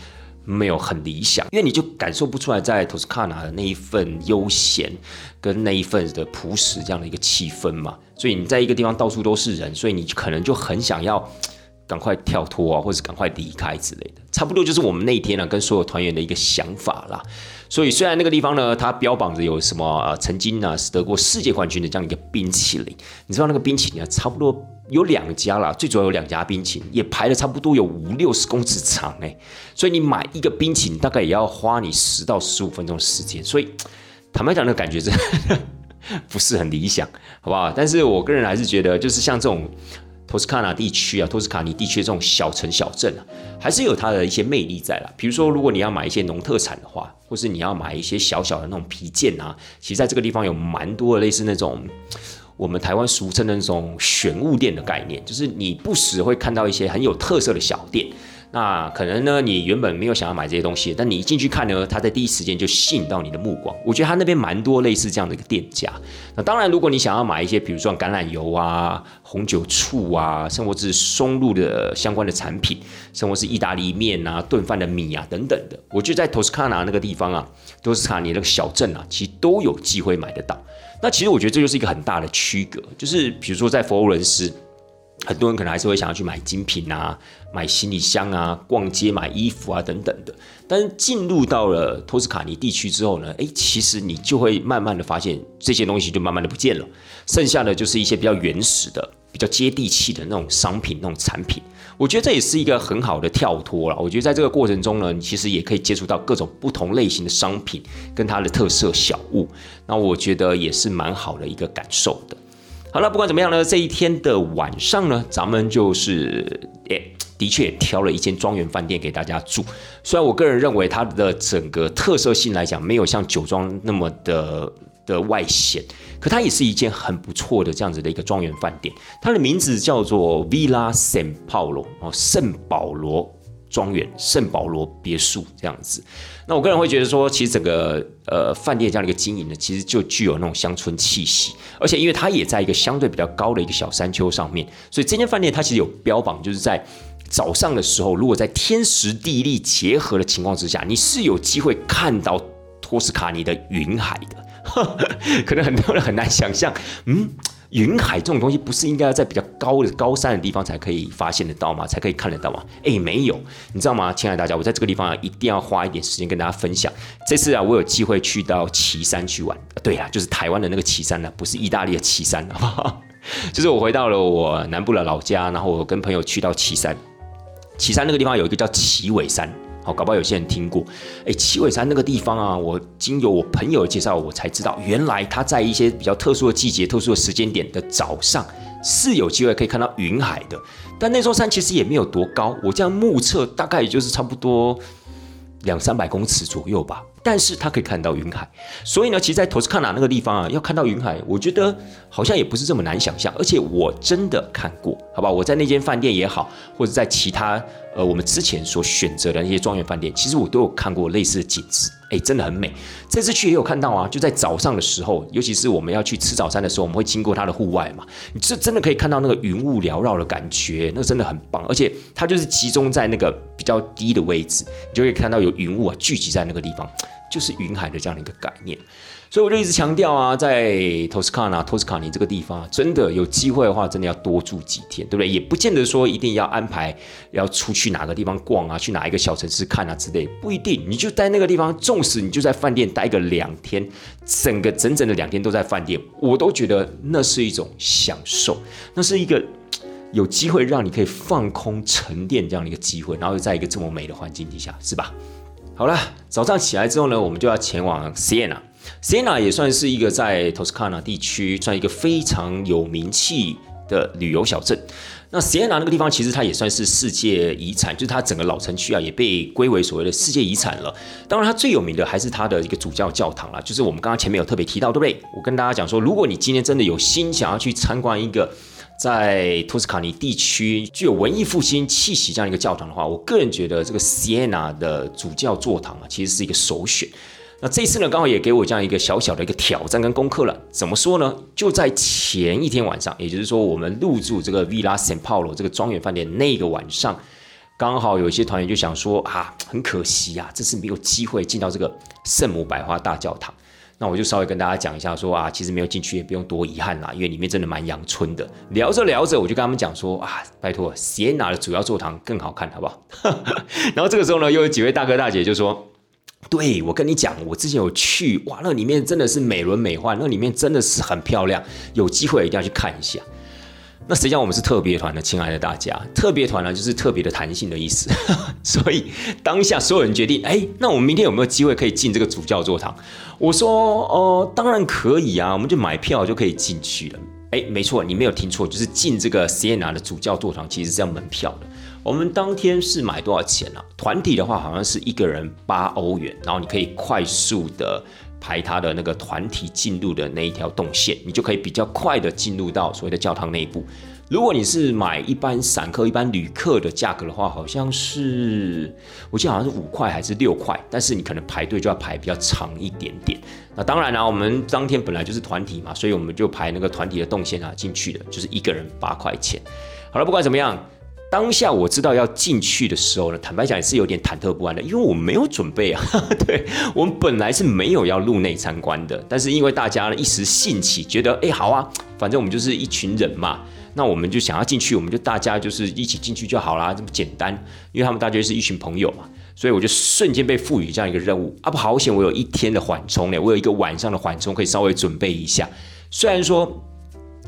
没有很理想，因为你就感受不出来在托斯卡纳的那一份悠闲跟那一份的朴实这样的一个气氛嘛，所以你在一个地方到处都是人，所以你可能就很想要赶快跳脱啊，或者赶快离开之类的，差不多就是我们那天呢跟所有团员的一个想法啦。所以虽然那个地方呢，它标榜着有什么呃曾经呢是得过世界冠军的这样一个冰淇淋，你知道那个冰淇淋啊，差不多。有两家啦，最主要有两家冰淇淋，也排了差不多有五六十公尺长哎，所以你买一个冰淇淋大概也要花你十到十五分钟时间，所以坦白讲，那感觉真的 (laughs) 不是很理想，好不好？但是我个人还是觉得，就是像这种托斯卡纳地区啊，托斯卡尼地区这种小城小镇啊，还是有它的一些魅力在啦。比如说，如果你要买一些农特产的话，或是你要买一些小小的那种皮件啊，其实在这个地方有蛮多的类似那种。我们台湾俗称的那种玄物店的概念，就是你不时会看到一些很有特色的小店。那可能呢，你原本没有想要买这些东西，但你一进去看呢，它在第一时间就吸引到你的目光。我觉得它那边蛮多类似这样的一个店家。那当然，如果你想要买一些，比如说橄榄油啊、红酒、醋啊，甚至是松露的相关的产品，甚至是意大利面啊、炖饭的米啊等等的，我觉得在托斯卡纳那个地方啊，托斯卡尼那个小镇啊，其实都有机会买得到。那其实我觉得这就是一个很大的区隔，就是比如说在佛罗伦斯，很多人可能还是会想要去买精品啊、买行李箱啊、逛街买衣服啊等等的。但是进入到了托斯卡尼地区之后呢，诶，其实你就会慢慢的发现这些东西就慢慢的不见了，剩下的就是一些比较原始的、比较接地气的那种商品、那种产品。我觉得这也是一个很好的跳脱了。我觉得在这个过程中呢，你其实也可以接触到各种不同类型的商品跟它的特色小物。那我觉得也是蛮好的一个感受的。好了，不管怎么样呢，这一天的晚上呢，咱们就是诶，的确挑了一间庄园饭店给大家住。虽然我个人认为它的整个特色性来讲，没有像酒庄那么的的外显，可它也是一间很不错的这样子的一个庄园饭店。它的名字叫做 Villa San Paulo 哦，圣保罗。庄园圣保罗别墅这样子，那我个人会觉得说，其实整个呃饭店这样的一个经营呢，其实就具有那种乡村气息，而且因为它也在一个相对比较高的一个小山丘上面，所以这间饭店它其实有标榜，就是在早上的时候，如果在天时地利结合的情况之下，你是有机会看到托斯卡尼的云海的，(laughs) 可能很多人很难想象，嗯。云海这种东西不是应该要在比较高的高山的地方才可以发现得到吗？才可以看得到吗？哎，没有，你知道吗，亲爱的大家，我在这个地方啊，一定要花一点时间跟大家分享。这次啊，我有机会去到岐山去玩，对啊，就是台湾的那个岐山呢，不是意大利的岐山，好不好？(laughs) 就是我回到了我南部的老家，然后我跟朋友去到岐山，岐山那个地方有一个叫岐尾山。好，搞不好有些人听过，哎，七尾山那个地方啊，我经由我朋友介绍，我才知道，原来它在一些比较特殊的季节、特殊的时间点的早上，是有机会可以看到云海的。但那座山其实也没有多高，我这样目测大概也就是差不多两三百公尺左右吧。但是他可以看到云海，所以呢，其实，在托斯卡纳那个地方啊，要看到云海，我觉得好像也不是这么难想象。而且我真的看过，好吧？我在那间饭店也好，或者在其他呃我们之前所选择的那些庄园饭店，其实我都有看过类似的景致，哎，真的很美。这次去也有看到啊，就在早上的时候，尤其是我们要去吃早餐的时候，我们会经过它的户外嘛，你这真的可以看到那个云雾缭绕的感觉，那真的很棒。而且它就是集中在那个比较低的位置，你就可以看到有云雾啊聚集在那个地方。就是云海的这样的一个概念，所以我就一直强调啊，在托斯卡纳、托斯卡尼这个地方，真的有机会的话，真的要多住几天，对不对？也不见得说一定要安排要出去哪个地方逛啊，去哪一个小城市看啊之类，不一定。你就在那个地方，纵使你就在饭店待个两天，整个整整的两天都在饭店，我都觉得那是一种享受，那是一个有机会让你可以放空沉淀这样的一个机会，然后在一个这么美的环境底下，是吧？好了，早上起来之后呢，我们就要前往 Siena。Siena 也算是一个在托斯卡纳地区算一个非常有名气的旅游小镇。那 Siena 那个地方其实它也算是世界遗产，就是它整个老城区啊也被归为所谓的世界遗产了。当然，它最有名的还是它的一个主教教堂啦，就是我们刚刚前面有特别提到，对不对？我跟大家讲说，如果你今天真的有心想要去参观一个。在托斯卡尼地区具有文艺复兴气息这样一个教堂的话，我个人觉得这个 Siena 的主教座堂啊，其实是一个首选。那这次呢，刚好也给我这样一个小小的一个挑战跟功课了。怎么说呢？就在前一天晚上，也就是说我们入住这个 Villa San Paolo 这个庄园饭店那个晚上，刚好有一些团员就想说啊，很可惜啊，这次没有机会进到这个圣母百花大教堂。那我就稍微跟大家讲一下，说啊，其实没有进去也不用多遗憾啦，因为里面真的蛮阳春的。聊着聊着，我就跟他们讲说啊，拜托西安哪的主要座堂更好看，好不好？(laughs) 然后这个时候呢，又有几位大哥大姐就说，对我跟你讲，我之前有去，哇，那里面真的是美轮美奂，那里面真的是很漂亮，有机会一定要去看一下。那实际上我们是特别团的，亲爱的大家，特别团呢就是特别的弹性的意思。(laughs) 所以当下所有人决定，哎，那我们明天有没有机会可以进这个主教座堂？我说，哦，当然可以啊，我们就买票就可以进去了。哎，没错，你没有听错，就是进这个 Siena 的主教座堂其实是要门票的。我们当天是买多少钱呢？团体的话好像是一个人八欧元，然后你可以快速的。排他的那个团体进入的那一条动线，你就可以比较快的进入到所谓的教堂内部。如果你是买一般散客、一般旅客的价格的话，好像是我记得好像是五块还是六块，但是你可能排队就要排比较长一点点。那当然啦，我们当天本来就是团体嘛，所以我们就排那个团体的动线啊进去的，就是一个人八块钱。好了，不管怎么样。当下我知道要进去的时候呢，坦白讲也是有点忐忑不安的，因为我没有准备啊。(laughs) 对我们本来是没有要入内参观的，但是因为大家呢一时兴起，觉得哎好啊，反正我们就是一群人嘛，那我们就想要进去，我们就大家就是一起进去就好啦，这么简单。因为他们大家是一群朋友嘛，所以我就瞬间被赋予这样一个任务啊！不好险，我有一天的缓冲呢，我有一个晚上的缓冲可以稍微准备一下。虽然说。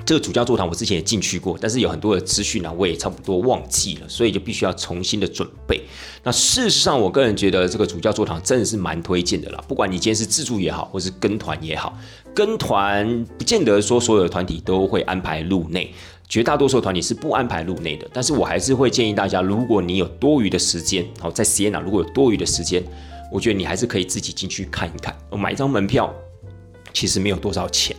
这个主教座堂我之前也进去过，但是有很多的资讯呢，我也差不多忘记了，所以就必须要重新的准备。那事实上，我个人觉得这个主教座堂真的是蛮推荐的啦。不管你今天是自助也好，或是跟团也好，跟团不见得说所有的团体都会安排入内，绝大多数团体是不安排入内的。但是我还是会建议大家，如果你有多余的时间，好在 Siena 如果有多余的时间，我觉得你还是可以自己进去看一看，我买一张门票，其实没有多少钱。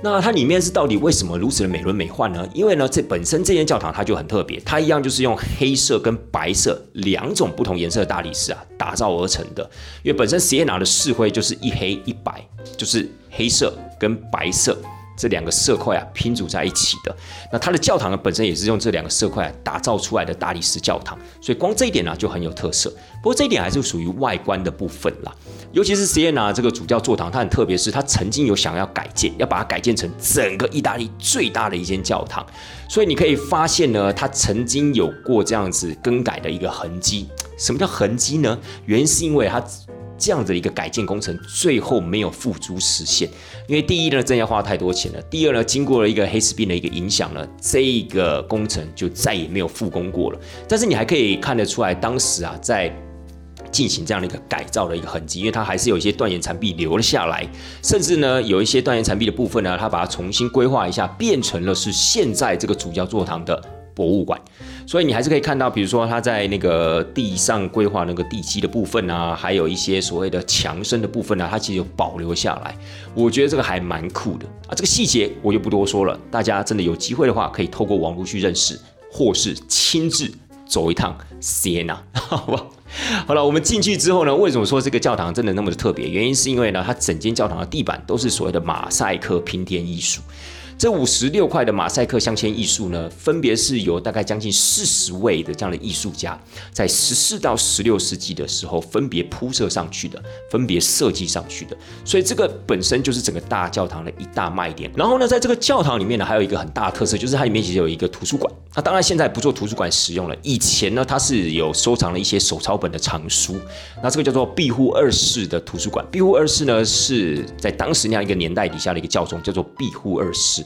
那它里面是到底为什么如此的美轮美奂呢？因为呢，这本身这间教堂它就很特别，它一样就是用黑色跟白色两种不同颜色的大理石啊打造而成的。因为本身锡耶纳的石灰就是一黑一白，就是黑色跟白色。这两个色块啊拼组在一起的，那它的教堂呢本身也是用这两个色块打造出来的大理石教堂，所以光这一点呢就很有特色。不过这一点还是属于外观的部分啦，尤其是 Siena 这个主教座堂，它很特别，是它曾经有想要改建，要把它改建成整个意大利最大的一间教堂，所以你可以发现呢，它曾经有过这样子更改的一个痕迹。什么叫痕迹呢？原因是因为它。这样的一个改建工程最后没有付诸实现，因为第一呢，真要花太多钱了；第二呢，经过了一个黑死病的一个影响呢，这个工程就再也没有复工过了。但是你还可以看得出来，当时啊，在进行这样的一个改造的一个痕迹，因为它还是有一些断垣残壁留了下来，甚至呢，有一些断垣残壁的部分呢，它把它重新规划一下，变成了是现在这个主教座堂的。博物馆，所以你还是可以看到，比如说它在那个地上规划那个地基的部分啊，还有一些所谓的墙身的部分啊，它其实有保留下来。我觉得这个还蛮酷的啊。这个细节我就不多说了，大家真的有机会的话，可以透过网络去认识，或是亲自走一趟塞纳 (laughs) 好吧？好了，我们进去之后呢，为什么说这个教堂真的那么的特别？原因是因为呢，它整间教堂的地板都是所谓的马赛克拼贴艺术。这五十六块的马赛克镶嵌艺术呢，分别是由大概将近四十位的这样的艺术家，在十四到十六世纪的时候分别铺设上去的，分别设计上去的。所以这个本身就是整个大教堂的一大卖点。然后呢，在这个教堂里面呢，还有一个很大的特色，就是它里面其实有一个图书馆。那当然现在不做图书馆使用了，以前呢，它是有收藏了一些手抄本的藏书。那这个叫做庇护二世的图书馆。庇护二世呢，是在当时那样一个年代底下的一个教宗，叫做庇护二世。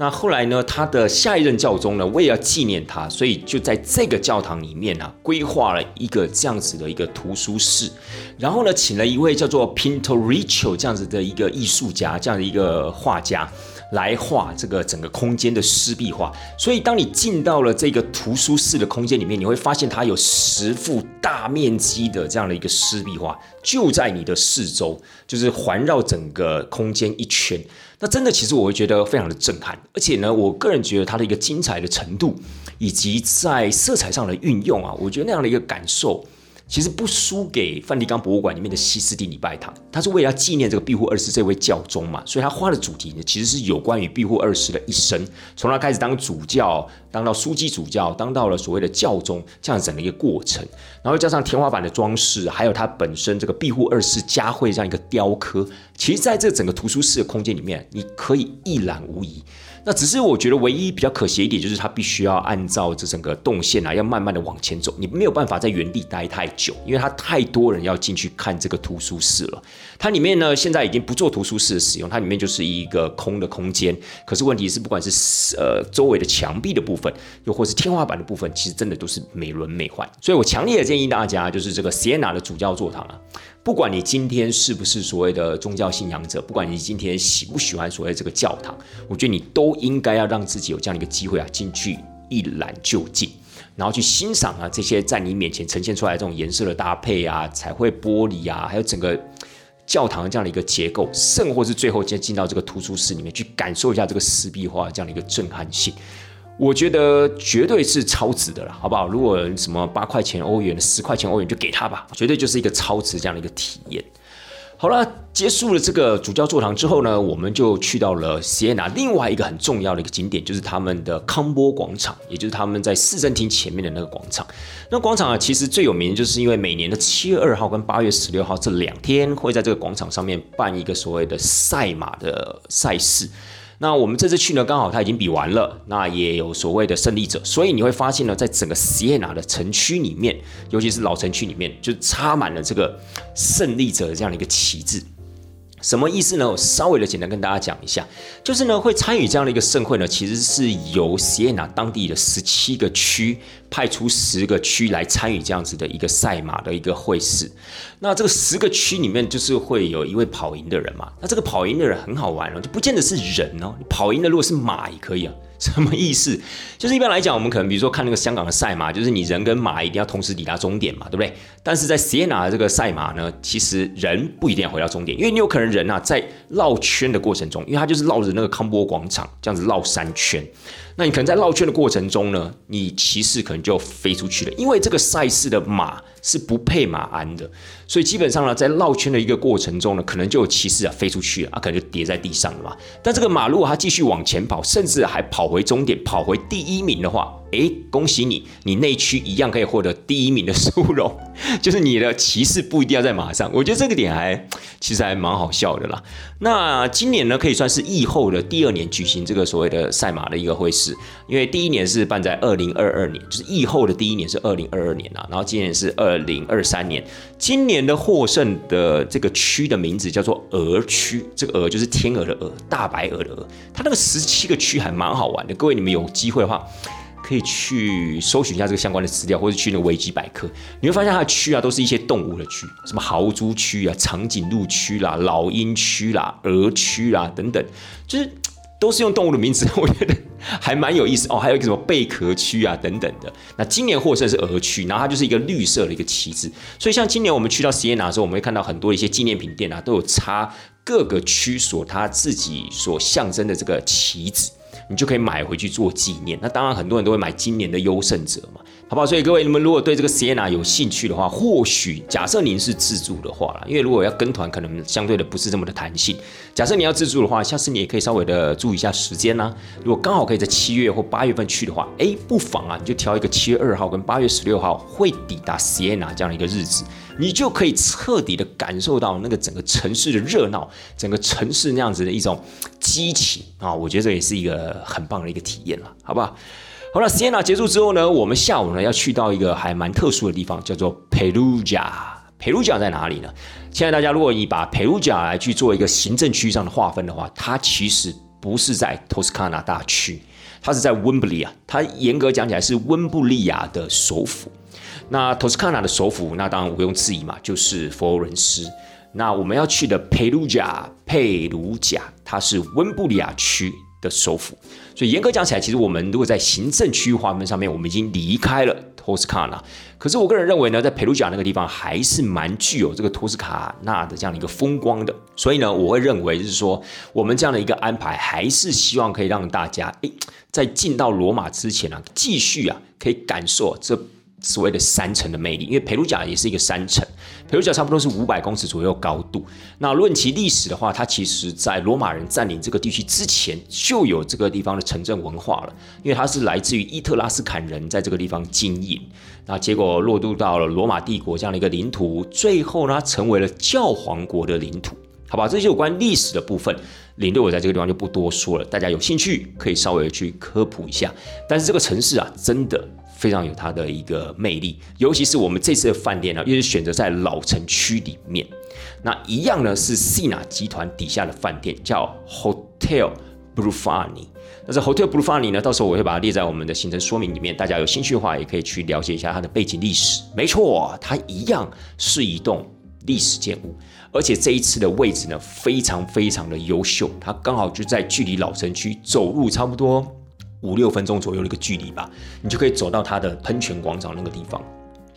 那后来呢？他的下一任教宗呢？我也要纪念他，所以就在这个教堂里面呢，规划了一个这样子的一个图书室，然后呢，请了一位叫做 Pintoriccio 这样子的一个艺术家，这样的一个画家。来画这个整个空间的湿壁画，所以当你进到了这个图书室的空间里面，你会发现它有十幅大面积的这样的一个湿壁画，就在你的四周，就是环绕整个空间一圈。那真的，其实我会觉得非常的震撼，而且呢，我个人觉得它的一个精彩的程度，以及在色彩上的运用啊，我觉得那样的一个感受。其实不输给梵蒂冈博物馆里面的西斯蒂礼拜堂，他是为了纪念这个庇护二世这位教宗嘛，所以他画的主题呢，其实是有关于庇护二世的一生，从他开始当主教，当到枢机主教，当到了所谓的教宗这样整的一个过程，然后加上天花板的装饰，还有他本身这个庇护二世嘉惠这样一个雕刻，其实在这整个图书室的空间里面，你可以一览无遗。那只是我觉得唯一比较可惜一点，就是它必须要按照这整个动线啊，要慢慢的往前走，你没有办法在原地待太久，因为它太多人要进去看这个图书室了。它里面呢，现在已经不做图书室的使用，它里面就是一个空的空间。可是问题是，不管是呃周围的墙壁的部分，又或是天花板的部分，其实真的都是美轮美奂。所以我强烈的建议大家，就是这个 Siena 的主教座堂啊。不管你今天是不是所谓的宗教信仰者，不管你今天喜不喜欢所谓这个教堂，我觉得你都应该要让自己有这样的一个机会啊，进去一览究竟，然后去欣赏啊这些在你面前呈现出来这种颜色的搭配啊、彩绘玻璃啊，还有整个教堂这样的一个结构，甚或是最后进进到这个图书室里面去感受一下这个石壁画这样的一个震撼性。我觉得绝对是超值的了，好不好？如果什么八块钱欧元、十块钱欧元就给他吧，绝对就是一个超值这样的一个体验。好了，结束了这个主教座堂之后呢，我们就去到了锡耶纳另外一个很重要的一个景点，就是他们的康波广场，也就是他们在市政厅前面的那个广场。那广场啊，其实最有名就是因为每年的七月二号跟八月十六号这两天，会在这个广场上面办一个所谓的赛马的赛事。那我们这次去呢，刚好他已经比完了，那也有所谓的胜利者，所以你会发现呢，在整个锡耶纳的城区里面，尤其是老城区里面，就插满了这个胜利者这样的一个旗帜。什么意思呢？我稍微的简单跟大家讲一下，就是呢，会参与这样的一个盛会呢，其实是由锡耶纳当地的十七个区派出十个区来参与这样子的一个赛马的一个会试。那这个十个区里面，就是会有一位跑赢的人嘛。那这个跑赢的人很好玩哦，就不见得是人哦，跑赢的如果是马也可以啊。什么意思？(laughs) 就是一般来讲，我们可能比如说看那个香港的赛马，就是你人跟马一定要同时抵达终点嘛，对不对？但是在 Siena 的这个赛马呢，其实人不一定要回到终点，因为你有可能人啊在绕圈的过程中，因为它就是绕着那个康波广场这样子绕三圈。那你可能在绕圈的过程中呢，你骑士可能就飞出去了，因为这个赛事的马是不配马鞍的，所以基本上呢，在绕圈的一个过程中呢，可能就有骑士啊飞出去了，啊可能就跌在地上了嘛。但这个马如果它继续往前跑，甚至还跑回终点，跑回第一名的话，哎，恭喜你，你内区一样可以获得第一名的殊荣，(laughs) 就是你的骑士不一定要在马上。我觉得这个点还其实还蛮好笑的啦。那今年呢，可以算是疫后的第二年举行这个所谓的赛马的一个会试。因为第一年是办在二零二二年，就是疫后的第一年是二零二二年啊，然后今年是二零二三年。今年的获胜的这个区的名字叫做鹅区，这个鹅就是天鹅的鹅，大白鹅的鹅。它那个十七个区还蛮好玩的，各位你们有机会的话，可以去搜寻一下这个相关的资料，或者去那个维基百科，你会发现它的区啊，都是一些动物的区，什么豪猪区啊、长颈鹿区啦、老鹰区啦、鹅区啦等等，就是。都是用动物的名字，我觉得还蛮有意思哦。还有一个什么贝壳区啊等等的。那今年获胜是鹅区，然后它就是一个绿色的一个旗帜。所以像今年我们去到实验拿的时候，我们会看到很多一些纪念品店啊，都有插各个区所它自己所象征的这个旗子，你就可以买回去做纪念。那当然很多人都会买今年的优胜者嘛。好不好？所以各位，你们如果对这个 Sienna 有兴趣的话，或许假设您是自助的话啦，因为如果要跟团，可能相对的不是这么的弹性。假设你要自助的话，下次你也可以稍微的注意一下时间啦。如果刚好可以在七月或八月份去的话，哎，不妨啊，你就挑一个七月二号跟八月十六号会抵达 Sienna 这样的一个日子，你就可以彻底的感受到那个整个城市的热闹，整个城市那样子的一种激情啊！我觉得这也是一个很棒的一个体验了，好不好？好了，Siena 结束之后呢，我们下午呢要去到一个还蛮特殊的地方，叫做 Perugia。Perugia 在哪里呢？现在大家如果你把 Perugia 来去做一个行政区上的划分的话，它其实不是在托斯卡纳大区，它是在温布利亚。它严格讲起来是温布利亚的首府。那托斯卡纳的首府，那当然毋庸置疑嘛，就是佛罗伦斯。那我们要去的佩鲁贾佩鲁贾，它是温布利亚区。的首府，所以严格讲起来，其实我们如果在行政区域划分上面，我们已经离开了托斯卡纳。可是我个人认为呢，在佩鲁贾那个地方还是蛮具有这个托斯卡纳的这样的一个风光的。所以呢，我会认为就是说，我们这样的一个安排，还是希望可以让大家诶，在进到罗马之前呢，继续啊，可以感受这。所谓的山城的魅力，因为佩鲁贾也是一个山城，佩鲁贾差不多是五百公尺左右高度。那论其历史的话，它其实在罗马人占领这个地区之前就有这个地方的城镇文化了，因为它是来自于伊特拉斯坎人在这个地方经营，那结果落入到了罗马帝国这样的一个领土，最后呢成为了教皇国的领土。好吧，这些有关历史的部分，领队我在这个地方就不多说了，大家有兴趣可以稍微去科普一下。但是这个城市啊，真的。非常有它的一个魅力，尤其是我们这次的饭店呢，又是选择在老城区里面。那一样呢是 Sina 集团底下的饭店，叫 Hotel Brufani。那这 Hotel Brufani 呢，到时候我会把它列在我们的行程说明里面，大家有兴趣的话，也可以去了解一下它的背景历史。没错，它一样是一栋历史建物，而且这一次的位置呢，非常非常的优秀，它刚好就在距离老城区走路差不多。五六分钟左右的一个距离吧，你就可以走到它的喷泉广场那个地方。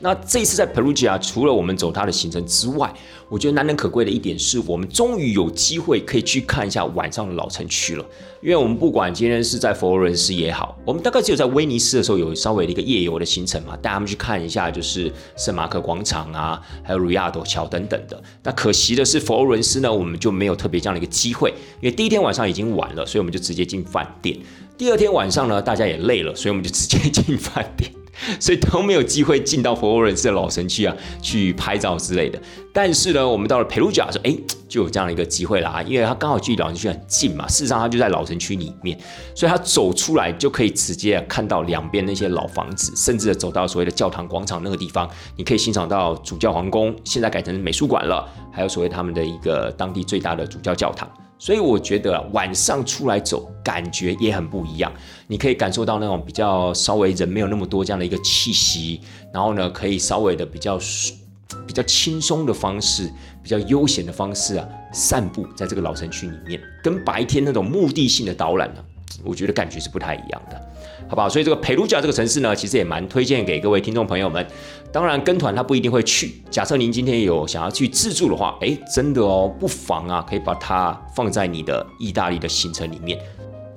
那这一次在 Perugia，除了我们走它的行程之外，我觉得难能可贵的一点是我们终于有机会可以去看一下晚上的老城区了。因为我们不管今天是在佛罗伦斯也好，我们大概只有在威尼斯的时候有稍微的一个夜游的行程嘛，带他们去看一下就是圣马可广场啊，还有鲁亚多桥等等的。那可惜的是佛罗伦斯呢，我们就没有特别这样的一个机会，因为第一天晚上已经晚了，所以我们就直接进饭店。第二天晚上呢，大家也累了，所以我们就直接进饭店。(laughs) 所以都没有机会进到佛罗伦斯的老城区啊，去拍照之类的。但是呢，我们到了佩鲁贾的时候，哎，就有这样的一个机会啦，因为它刚好距离老城区很近嘛。事实上，它就在老城区里面，所以它走出来就可以直接看到两边那些老房子，甚至走到所谓的教堂广场那个地方，你可以欣赏到主教皇宫，现在改成美术馆了，还有所谓他们的一个当地最大的主教教堂。所以我觉得晚上出来走，感觉也很不一样。你可以感受到那种比较稍微人没有那么多这样的一个气息，然后呢，可以稍微的比较比较轻松的方式，比较悠闲的方式啊，散步在这个老城区里面，跟白天那种目的性的导览呢，我觉得感觉是不太一样的。好不好？所以这个佩鲁贾这个城市呢，其实也蛮推荐给各位听众朋友们。当然，跟团他不一定会去。假设您今天有想要去自助的话，哎，真的哦，不妨啊，可以把它放在你的意大利的行程里面。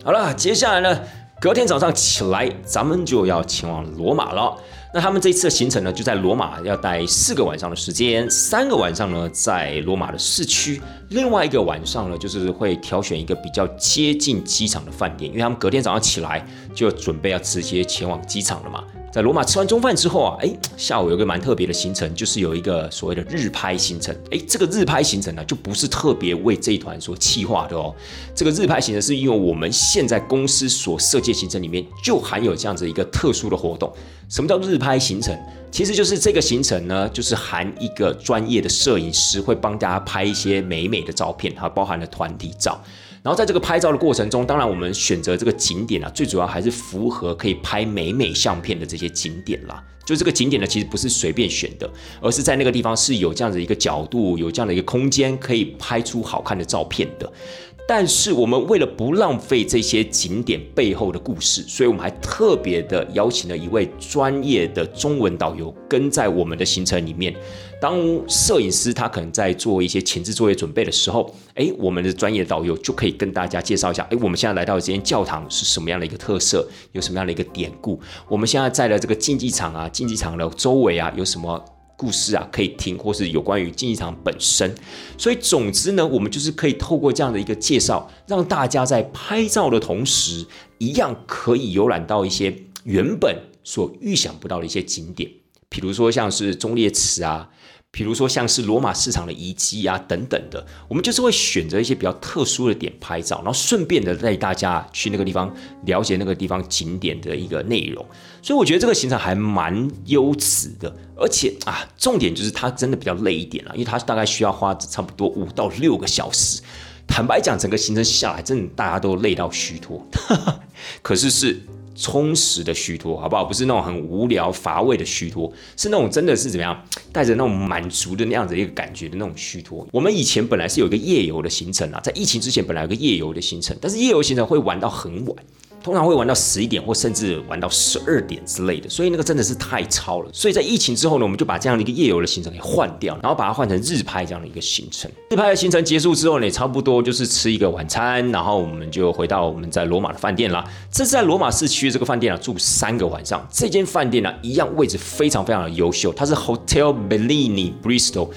好了，接下来呢，隔天早上起来，咱们就要前往罗马了。那他们这次的行程呢，就在罗马要待四个晚上的时间，三个晚上呢在罗马的市区，另外一个晚上呢就是会挑选一个比较接近机场的饭店，因为他们隔天早上起来就准备要直接前往机场了嘛。在罗马吃完中饭之后啊，哎，下午有个蛮特别的行程，就是有一个所谓的日拍行程。哎，这个日拍行程呢，就不是特别为这一团所企划的哦。这个日拍行程是因为我们现在公司所设计行程里面就含有这样子一个特殊的活动。什么叫日拍行程？其实就是这个行程呢，就是含一个专业的摄影师会帮大家拍一些美美的照片，它包含了团体照。然后在这个拍照的过程中，当然我们选择这个景点啊，最主要还是符合可以拍美美相片的这些景点啦。就这个景点呢，其实不是随便选的，而是在那个地方是有这样的一个角度，有这样的一个空间，可以拍出好看的照片的。但是我们为了不浪费这些景点背后的故事，所以我们还特别的邀请了一位专业的中文导游跟在我们的行程里面。当摄影师他可能在做一些前置作业准备的时候，哎，我们的专业导游就可以跟大家介绍一下，哎，我们现在来到这间教堂是什么样的一个特色，有什么样的一个典故？我们现在在的这个竞技场啊，竞技场的周围啊，有什么？故事啊，可以听，或是有关于竞技场本身。所以，总之呢，我们就是可以透过这样的一个介绍，让大家在拍照的同时，一样可以游览到一些原本所预想不到的一些景点，比如说像是中列祠啊。比如说像是罗马市场的遗迹啊等等的，我们就是会选择一些比较特殊的点拍照，然后顺便的带大家去那个地方了解那个地方景点的一个内容。所以我觉得这个行程还蛮优质的，而且啊，重点就是它真的比较累一点了，因为它大概需要花差不多五到六个小时。坦白讲，整个行程下来，真的大家都累到虚脱，(laughs) 可是是。充实的虚脱，好不好？不是那种很无聊乏味的虚脱，是那种真的是怎么样，带着那种满足的那样子一个感觉的那种虚脱。我们以前本来是有一个夜游的行程啊，在疫情之前本来有个夜游的行程，但是夜游行程会玩到很晚。通常会玩到十一点，或甚至玩到十二点之类的，所以那个真的是太超了。所以在疫情之后呢，我们就把这样的一个夜游的行程给换掉，然后把它换成日拍这样的一个行程。日拍的行程结束之后呢，差不多就是吃一个晚餐，然后我们就回到我们在罗马的饭店啦。这是在罗马市区的这个饭店啊，住三个晚上。这间饭店呢，一样位置非常非常的优秀，它是 Hotel Bellini Bristol。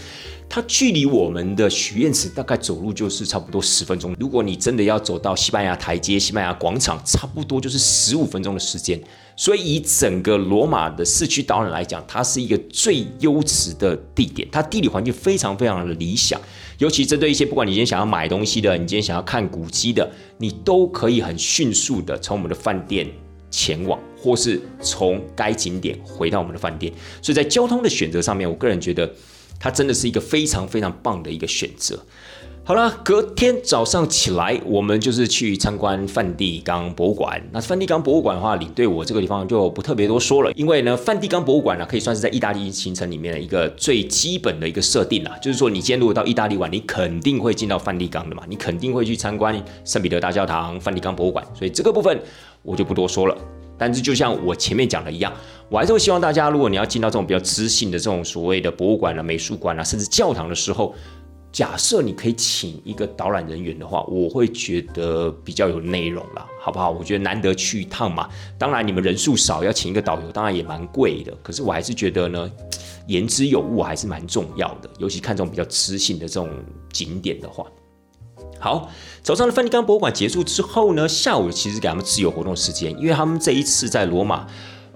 它距离我们的许愿池大概走路就是差不多十分钟。如果你真的要走到西班牙台阶、西班牙广场，差不多就是十五分钟的时间。所以以整个罗马的市区导览来讲，它是一个最优质的地点。它地理环境非常非常的理想，尤其针对一些不管你今天想要买东西的，你今天想要看古迹的，你都可以很迅速的从我们的饭店前往，或是从该景点回到我们的饭店。所以在交通的选择上面，我个人觉得。它真的是一个非常非常棒的一个选择。好了，隔天早上起来，我们就是去参观梵蒂冈博物馆。那梵蒂冈博物馆的话，领队我这个地方就不特别多说了，因为呢，梵蒂冈博物馆呢，可以算是在意大利行程里面的一个最基本的一个设定啦。就是说，你今天如果到意大利玩，你肯定会进到梵蒂冈的嘛，你肯定会去参观圣彼得大教堂、梵蒂冈博物馆。所以这个部分我就不多说了。但是就像我前面讲的一样，我还是会希望大家，如果你要进到这种比较知性的这种所谓的博物馆啊、美术馆啊，甚至教堂的时候，假设你可以请一个导览人员的话，我会觉得比较有内容了，好不好？我觉得难得去一趟嘛，当然你们人数少，要请一个导游，当然也蛮贵的。可是我还是觉得呢，言之有物还是蛮重要的，尤其看这种比较知性的这种景点的话。好，早上的梵蒂冈博物馆结束之后呢，下午其实给他们自由活动时间，因为他们这一次在罗马，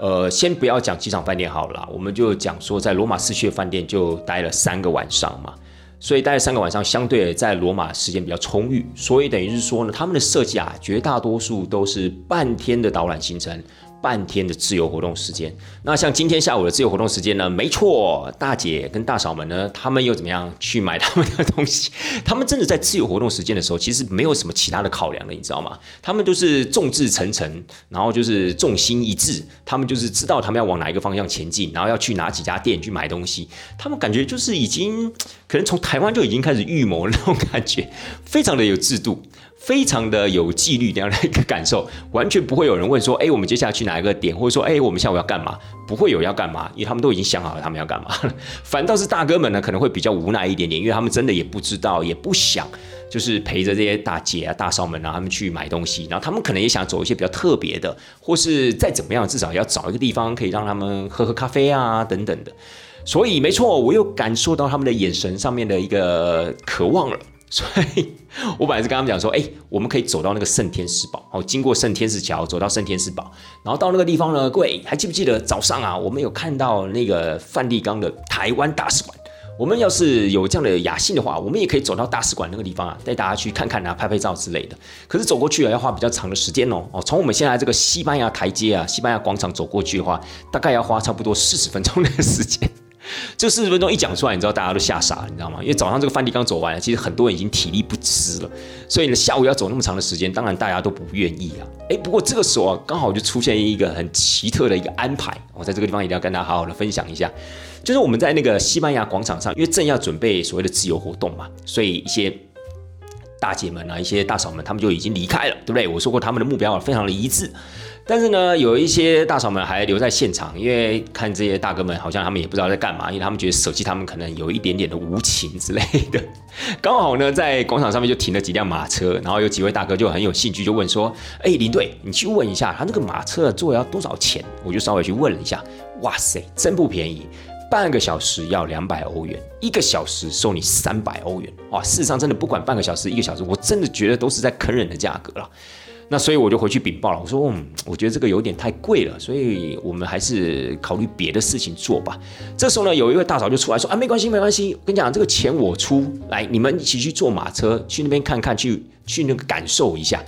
呃，先不要讲机场饭店好了，我们就讲说在罗马市区的饭店就待了三个晚上嘛，所以待了三个晚上，相对在罗马时间比较充裕，所以等于是说呢，他们的设计啊，绝大多数都是半天的导览行程。半天的自由活动时间，那像今天下午的自由活动时间呢？没错，大姐跟大嫂们呢，他们又怎么样去买他们的东西？(laughs) 他们真的在自由活动时间的时候，其实没有什么其他的考量的，你知道吗？他们就是众志成城，然后就是众心一致，他们就是知道他们要往哪一个方向前进，然后要去哪几家店去买东西。他们感觉就是已经可能从台湾就已经开始预谋那种感觉，非常的有制度。非常的有纪律这样的一个感受，完全不会有人问说，哎，我们接下去哪一个点，或者说，哎，我们下午要干嘛？不会有要干嘛，因为他们都已经想好了他们要干嘛。反倒是大哥们呢，可能会比较无奈一点点，因为他们真的也不知道，也不想，就是陪着这些大姐啊、大嫂们啊，他们去买东西。然后他们可能也想走一些比较特别的，或是再怎么样，至少要找一个地方可以让他们喝喝咖啡啊等等的。所以没错，我又感受到他们的眼神上面的一个渴望了。所以，我本来是跟他们讲说，哎，我们可以走到那个圣天使堡，哦，经过圣天使桥，走到圣天使堡，然后到那个地方呢，各位还记不记得早上啊，我们有看到那个梵蒂冈的台湾大使馆？我们要是有这样的雅兴的话，我们也可以走到大使馆那个地方啊，带大家去看看啊，拍拍照之类的。可是走过去啊，要花比较长的时间哦。哦，从我们现在这个西班牙台阶啊，西班牙广场走过去的话，大概要花差不多四十分钟的时间。(laughs) 这四十分钟一讲出来，你知道大家都吓傻了，你知道吗？因为早上这个饭地刚走完，其实很多人已经体力不支了，所以呢，下午要走那么长的时间，当然大家都不愿意啊。哎，不过这个时候啊，刚好就出现一个很奇特的一个安排，我在这个地方一定要跟大家好好的分享一下，就是我们在那个西班牙广场上，因为正要准备所谓的自由活动嘛，所以一些大姐们啊，一些大嫂们，他们就已经离开了，对不对？我说过他们的目标啊非常的一致。但是呢，有一些大嫂们还留在现场，因为看这些大哥们好像他们也不知道在干嘛，因为他们觉得舍弃他们可能有一点点的无情之类的。(laughs) 刚好呢，在广场上面就停了几辆马车，然后有几位大哥就很有兴趣，就问说：“哎，林队，你去问一下他那个马车坐要多少钱？”我就稍微去问了一下，哇塞，真不便宜，半个小时要两百欧元，一个小时收你三百欧元。哇，事实上真的不管半个小时一个小时，我真的觉得都是在坑人的价格了。那所以我就回去禀报了，我说，嗯，我觉得这个有点太贵了，所以我们还是考虑别的事情做吧。这时候呢，有一位大嫂就出来说，啊，没关系，没关系，我跟你讲，这个钱我出来，你们一起去坐马车去那边看看，去去那个感受一下。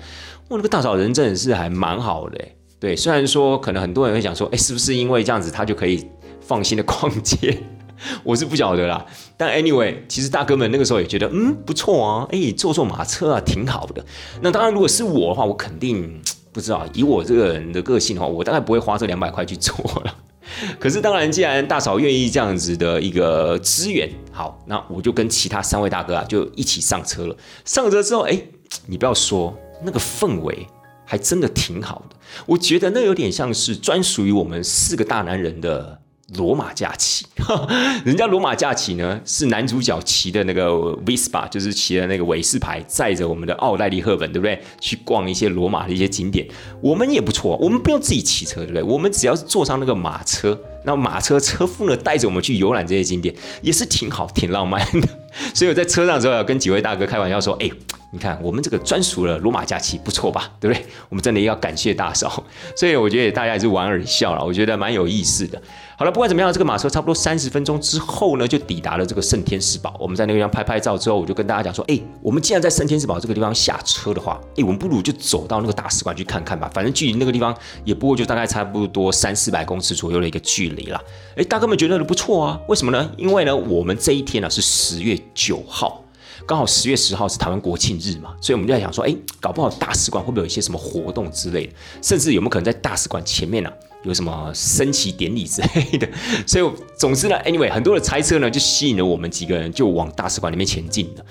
我那个大嫂人真的是还蛮好的，对，虽然说可能很多人会想说，哎，是不是因为这样子他就可以放心的逛街？(laughs) 我是不晓得啦，但 anyway，其实大哥们那个时候也觉得，嗯，不错啊，哎，坐坐马车啊，挺好的。那当然，如果是我的话，我肯定 (tsk) 不知道，以我这个人的个性的话，我大概不会花这两百块去坐了。(laughs) 可是当然，既然大嫂愿意这样子的一个资源，好，那我就跟其他三位大哥啊，就一起上车了。上车之后，哎，(tsk) 你不要说，那个氛围还真的挺好的。我觉得那有点像是专属于我们四个大男人的。罗马假期，(laughs) 人家罗马假期呢是男主角骑的那个 Vespa，就是骑的那个韦氏牌，载着我们的奥黛丽赫本，对不对？去逛一些罗马的一些景点。我们也不错，我们不用自己骑车，对不对？我们只要是坐上那个马车，那马车车夫呢带着我们去游览这些景点，也是挺好、挺浪漫的。(laughs) 所以我在车上之后，要跟几位大哥开玩笑说：“哎。”你看，我们这个专属的罗马假期不错吧？(laughs) 对不对？我们真的要感谢大嫂，(laughs) 所以我觉得大家也是莞尔一笑了，我觉得蛮有意思的。好了，不管怎么样，这个马车差不多三十分钟之后呢，就抵达了这个圣天使堡。我们在那个地方拍拍照之后，我就跟大家讲说：，哎，我们既然在圣天使堡这个地方下车的话，哎，我们不如就走到那个大使馆去看看吧。反正距离那个地方也不过就大概差不多三四百公尺左右的一个距离啦。哎，大哥们觉得不错啊？为什么呢？因为呢，我们这一天呢是十月九号。刚好十月十号是台湾国庆日嘛，所以我们就在想说，哎，搞不好大使馆会不会有一些什么活动之类的，甚至有没有可能在大使馆前面呢有什么升旗典礼之类的？(laughs) 所以总之呢，anyway，很多的猜测呢就吸引了我们几个人就往大使馆里面前进了。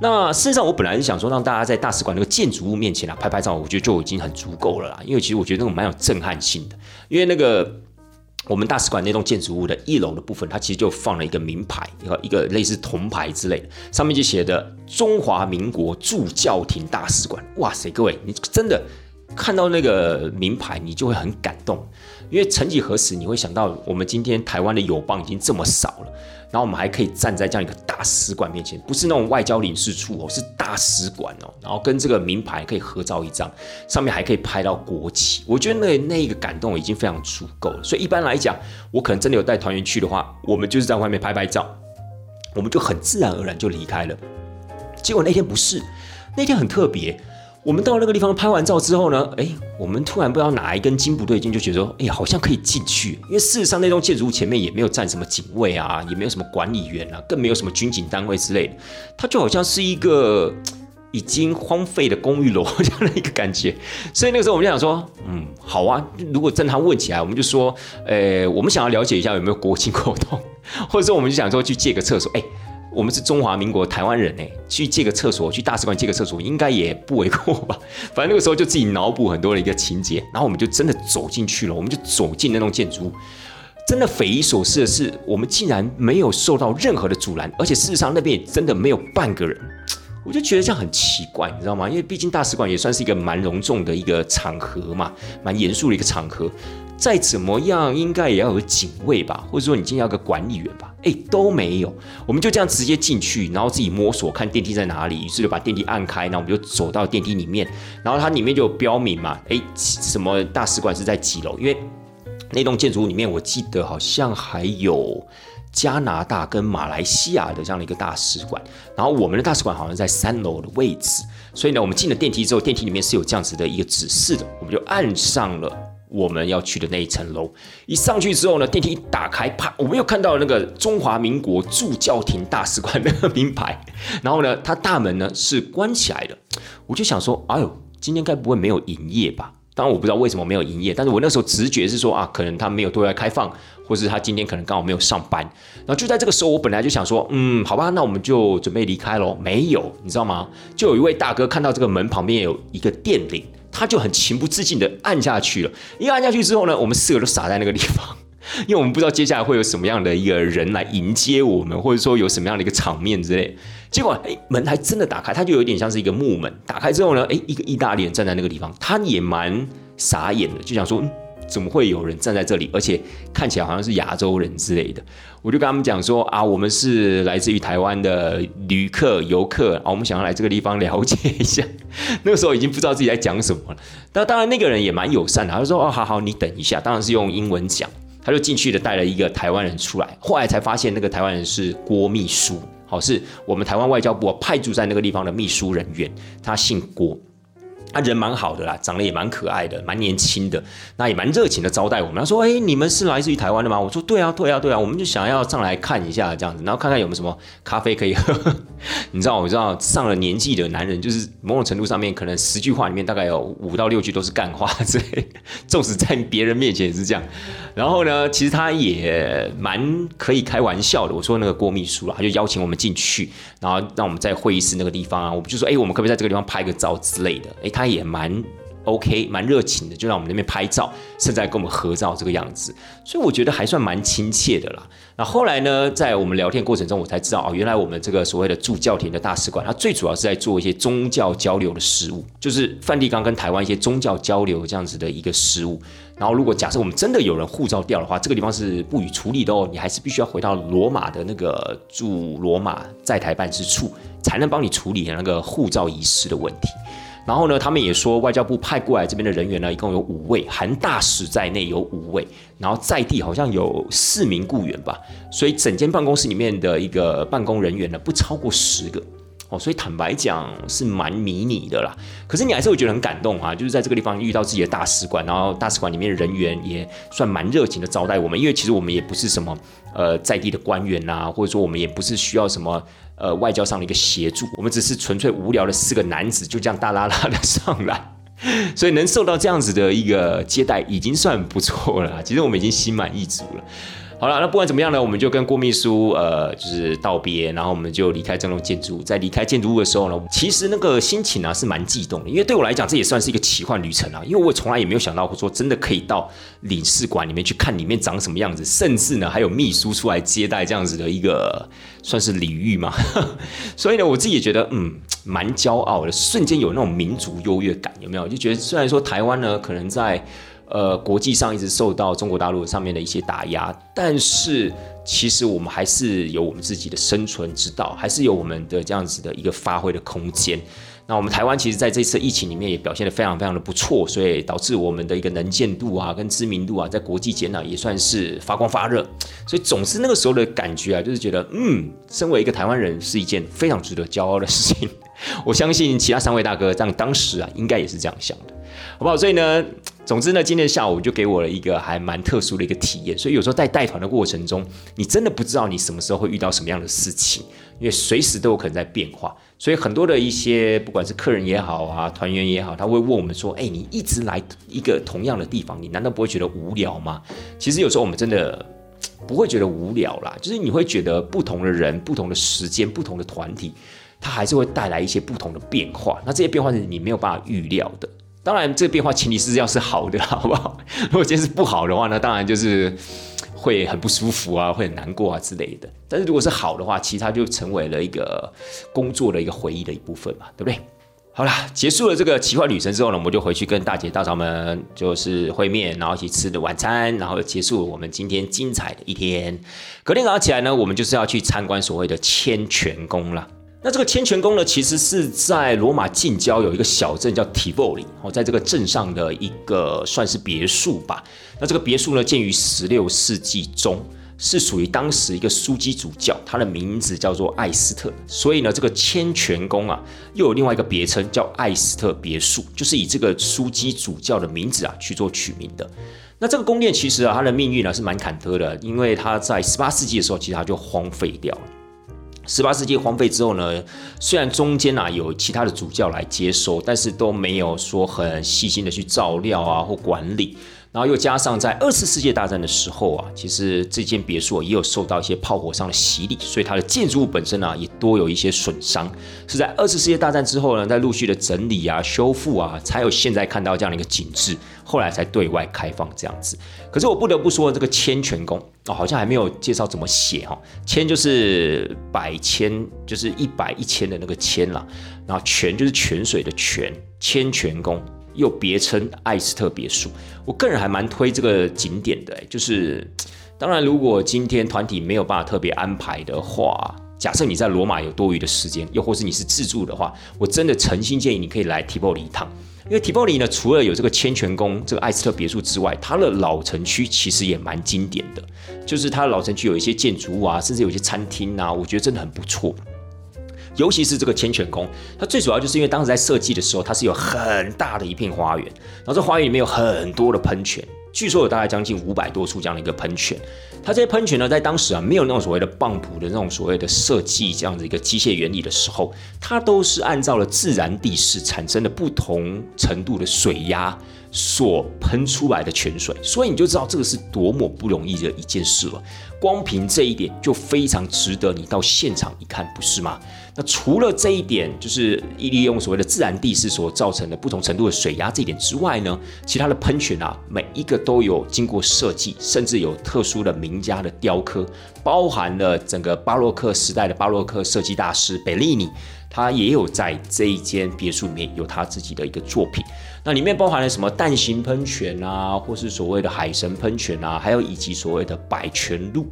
那事实上，我本来是想说，让大家在大使馆那个建筑物面前啊拍拍照，我觉得就已经很足够了啦。因为其实我觉得那种蛮有震撼性的，因为那个。我们大使馆那栋建筑物的一楼的部分，它其实就放了一个名牌，一个一个类似铜牌之类的，上面就写的“中华民国驻教廷大使馆”。哇塞，各位，你真的看到那个名牌，你就会很感动，因为曾几何时，你会想到我们今天台湾的友邦已经这么少了。然后我们还可以站在这样一个大使馆面前，不是那种外交领事处哦，是大使馆哦。然后跟这个名牌可以合照一张，上面还可以拍到国旗。我觉得那那一个感动已经非常足够了。所以一般来讲，我可能真的有带团员去的话，我们就是在外面拍拍照，我们就很自然而然就离开了。结果那天不是，那天很特别。我们到那个地方拍完照之后呢，哎，我们突然不知道哪一根筋不对劲，就觉得说，哎，好像可以进去。因为事实上那栋建筑物前面也没有站什么警卫啊，也没有什么管理员啊，更没有什么军警单位之类的，它就好像是一个已经荒废的公寓楼这样的一个感觉。(laughs) 所以那个时候我们就想说，嗯，好啊，如果真他问起来，我们就说，呃，我们想要了解一下有没有国庆活动，(laughs) 或者说我们就想说去借个厕所，哎。我们是中华民国台湾人哎，去借个厕所，去大使馆借个厕所，应该也不为过吧？(laughs) 反正那个时候就自己脑补很多的一个情节，然后我们就真的走进去了，我们就走进那栋建筑，真的匪夷所思的是，我们竟然没有受到任何的阻拦，而且事实上那边也真的没有半个人，我就觉得这样很奇怪，你知道吗？因为毕竟大使馆也算是一个蛮隆重的一个场合嘛，蛮严肃的一个场合。再怎么样，应该也要有警卫吧，或者说你今天要个管理员吧？哎，都没有，我们就这样直接进去，然后自己摸索看电梯在哪里，于是就把电梯按开，然后我们就走到电梯里面，然后它里面就有标明嘛，哎，什么大使馆是在几楼？因为那栋建筑物里面，我记得好像还有加拿大跟马来西亚的这样的一个大使馆，然后我们的大使馆好像在三楼的位置，所以呢，我们进了电梯之后，电梯里面是有这样子的一个指示的，我们就按上了。我们要去的那一层楼，一上去之后呢，电梯一打开，啪，我们又看到那个中华民国驻教廷大使馆那个名牌，然后呢，它大门呢是关起来的，我就想说，哎呦，今天该不会没有营业吧？当然我不知道为什么没有营业，但是我那时候直觉是说啊，可能他没有对外开放，或是他今天可能刚好没有上班。然后就在这个时候，我本来就想说，嗯，好吧，那我们就准备离开喽。没有，你知道吗？就有一位大哥看到这个门旁边有一个电铃。他就很情不自禁的按下去了，一按下去之后呢，我们四个都傻在那个地方，(laughs) 因为我们不知道接下来会有什么样的一个人来迎接我们，或者说有什么样的一个场面之类。结果，哎，门还真的打开，它就有点像是一个木门。打开之后呢，哎，一个意大利人站在那个地方，他也蛮傻眼的，就想说。怎么会有人站在这里，而且看起来好像是亚洲人之类的？我就跟他们讲说啊，我们是来自于台湾的旅客、游客啊，我们想要来这个地方了解一下。那个时候已经不知道自己在讲什么了。那当然，那个人也蛮友善的，他就说哦，好好，你等一下。当然是用英文讲，他就进去的带了一个台湾人出来。后来才发现，那个台湾人是郭秘书，好，是我们台湾外交部派驻在那个地方的秘书人员，他姓郭。他人蛮好的啦，长得也蛮可爱的，蛮年轻的，那也蛮热情的招待我们。他说：“哎，你们是来自于台湾的吗？”我说：“对啊，对啊，对啊，我们就想要上来看一下这样子，然后看看有没有什么咖啡可以喝。(laughs) 你知道，我知道上了年纪的男人，就是某种程度上面，可能十句话里面大概有五到六句都是干话之类，(laughs) 纵使在别人面前也是这样。然后呢，其实他也蛮可以开玩笑的。我说那个郭秘书啦，他就邀请我们进去，然后让我们在会议室那个地方啊，我们就说：哎，我们可不可以在这个地方拍个照之类的？哎，他。他也蛮 OK，蛮热情的，就让我们那边拍照，甚至跟我们合照这个样子，所以我觉得还算蛮亲切的啦。那后来呢，在我们聊天过程中，我才知道哦，原来我们这个所谓的驻教廷的大使馆，它最主要是在做一些宗教交流的事务，就是梵蒂冈跟台湾一些宗教交流这样子的一个事务。然后，如果假设我们真的有人护照掉的话，这个地方是不予处理的哦，你还是必须要回到罗马的那个驻罗马在台办事处，才能帮你处理那个护照遗失的问题。然后呢，他们也说外交部派过来这边的人员呢，一共有五位，含大使在内有五位，然后在地好像有四名雇员吧，所以整间办公室里面的一个办公人员呢，不超过十个。哦，所以坦白讲是蛮迷你的啦。可是你还是会觉得很感动啊，就是在这个地方遇到自己的大使馆，然后大使馆里面的人员也算蛮热情的招待我们。因为其实我们也不是什么呃在地的官员呐，或者说我们也不是需要什么呃外交上的一个协助，我们只是纯粹无聊的四个男子就这样大拉拉的上来，(laughs) 所以能受到这样子的一个接待已经算不错了。其实我们已经心满意足了。好了，那不管怎么样呢，我们就跟郭秘书呃，就是道别，然后我们就离开这栋建筑。在离开建筑物的时候呢，其实那个心情啊是蛮激动的，因为对我来讲，这也算是一个奇幻旅程啊。因为我从来也没有想到说真的可以到领事馆里面去看里面长什么样子，甚至呢还有秘书出来接待这样子的一个算是礼遇嘛。(laughs) 所以呢，我自己也觉得嗯蛮骄傲的，瞬间有那种民族优越感，有没有？就觉得虽然说台湾呢可能在。呃，国际上一直受到中国大陆上面的一些打压，但是其实我们还是有我们自己的生存之道，还是有我们的这样子的一个发挥的空间。那我们台湾其实在这次疫情里面也表现得非常非常的不错，所以导致我们的一个能见度啊，跟知名度啊，在国际间呢也算是发光发热。所以总是那个时候的感觉啊，就是觉得嗯，身为一个台湾人是一件非常值得骄傲的事情。我相信其他三位大哥这样当时啊，应该也是这样想的，好不好？所以呢。总之呢，今天下午就给我了一个还蛮特殊的一个体验，所以有时候在带团的过程中，你真的不知道你什么时候会遇到什么样的事情，因为随时都有可能在变化。所以很多的一些不管是客人也好啊，团员也好，他会问我们说：“哎，你一直来一个同样的地方，你难道不会觉得无聊吗？”其实有时候我们真的不会觉得无聊啦，就是你会觉得不同的人、不同的时间、不同的团体，它还是会带来一些不同的变化。那这些变化是你没有办法预料的。当然，这个变化前提是要是好的，好不好？(laughs) 如果今天是不好的话呢，当然就是会很不舒服啊，会很难过啊之类的。但是如果是好的话，其实它就成为了一个工作的一个回忆的一部分嘛，对不对？好啦，结束了这个奇幻旅程之后呢，我们就回去跟大姐大嫂们就是会面，然后一起吃的晚餐，然后结束我们今天精彩的一天。隔天早上起来呢，我们就是要去参观所谓的千泉宫了。那这个千泉宫呢，其实是在罗马近郊有一个小镇叫提波里，哦，在这个镇上的一个算是别墅吧。那这个别墅呢，建于十六世纪中，是属于当时一个枢机主教，他的名字叫做艾斯特。所以呢，这个千泉宫啊，又有另外一个别称叫艾斯特别墅，就是以这个枢机主教的名字啊去做取名的。那这个宫殿其实啊，它的命运呢是蛮坎坷的，因为它在十八世纪的时候，其实它就荒废掉了。十八世纪荒废之后呢，虽然中间啊有其他的主教来接收，但是都没有说很细心的去照料啊或管理。然后又加上在二次世界大战的时候啊，其实这间别墅也有受到一些炮火上的洗礼，所以它的建筑物本身呢也多有一些损伤。是在二次世界大战之后呢，在陆续的整理啊、修复啊，才有现在看到这样的一个景致。后来才对外开放这样子。可是我不得不说，这个千泉宫哦，好像还没有介绍怎么写哈。千就是百千，就是一百一千的那个千啦。然后泉就是泉水的泉，千泉宫。又别称艾斯特别墅，我个人还蛮推这个景点的。就是当然，如果今天团体没有办法特别安排的话，假设你在罗马有多余的时间，又或是你是自助的话，我真的诚心建议你可以来提波里一趟。因为提波里呢，除了有这个千泉宫、这个艾斯特别墅之外，它的老城区其实也蛮经典的。就是它的老城区有一些建筑物啊，甚至有些餐厅啊，我觉得真的很不错。尤其是这个千泉宫，它最主要就是因为当时在设计的时候，它是有很大的一片花园，然后这花园里面有很多的喷泉，据说有大概将近五百多处这样的一个喷泉。它这些喷泉呢，在当时啊，没有那种所谓的泵浦的那种所谓的设计这样的一个机械原理的时候，它都是按照了自然地势产生的不同程度的水压。所喷出来的泉水，所以你就知道这个是多么不容易的一件事了。光凭这一点就非常值得你到现场一看，不是吗？那除了这一点，就是利用所谓的自然地势所造成的不同程度的水压这一点之外呢，其他的喷泉啊，每一个都有经过设计，甚至有特殊的名家的雕刻，包含了整个巴洛克时代的巴洛克设计大师贝利尼。他也有在这一间别墅里面有他自己的一个作品，那里面包含了什么蛋形喷泉啊，或是所谓的海神喷泉啊，还有以及所谓的百泉路，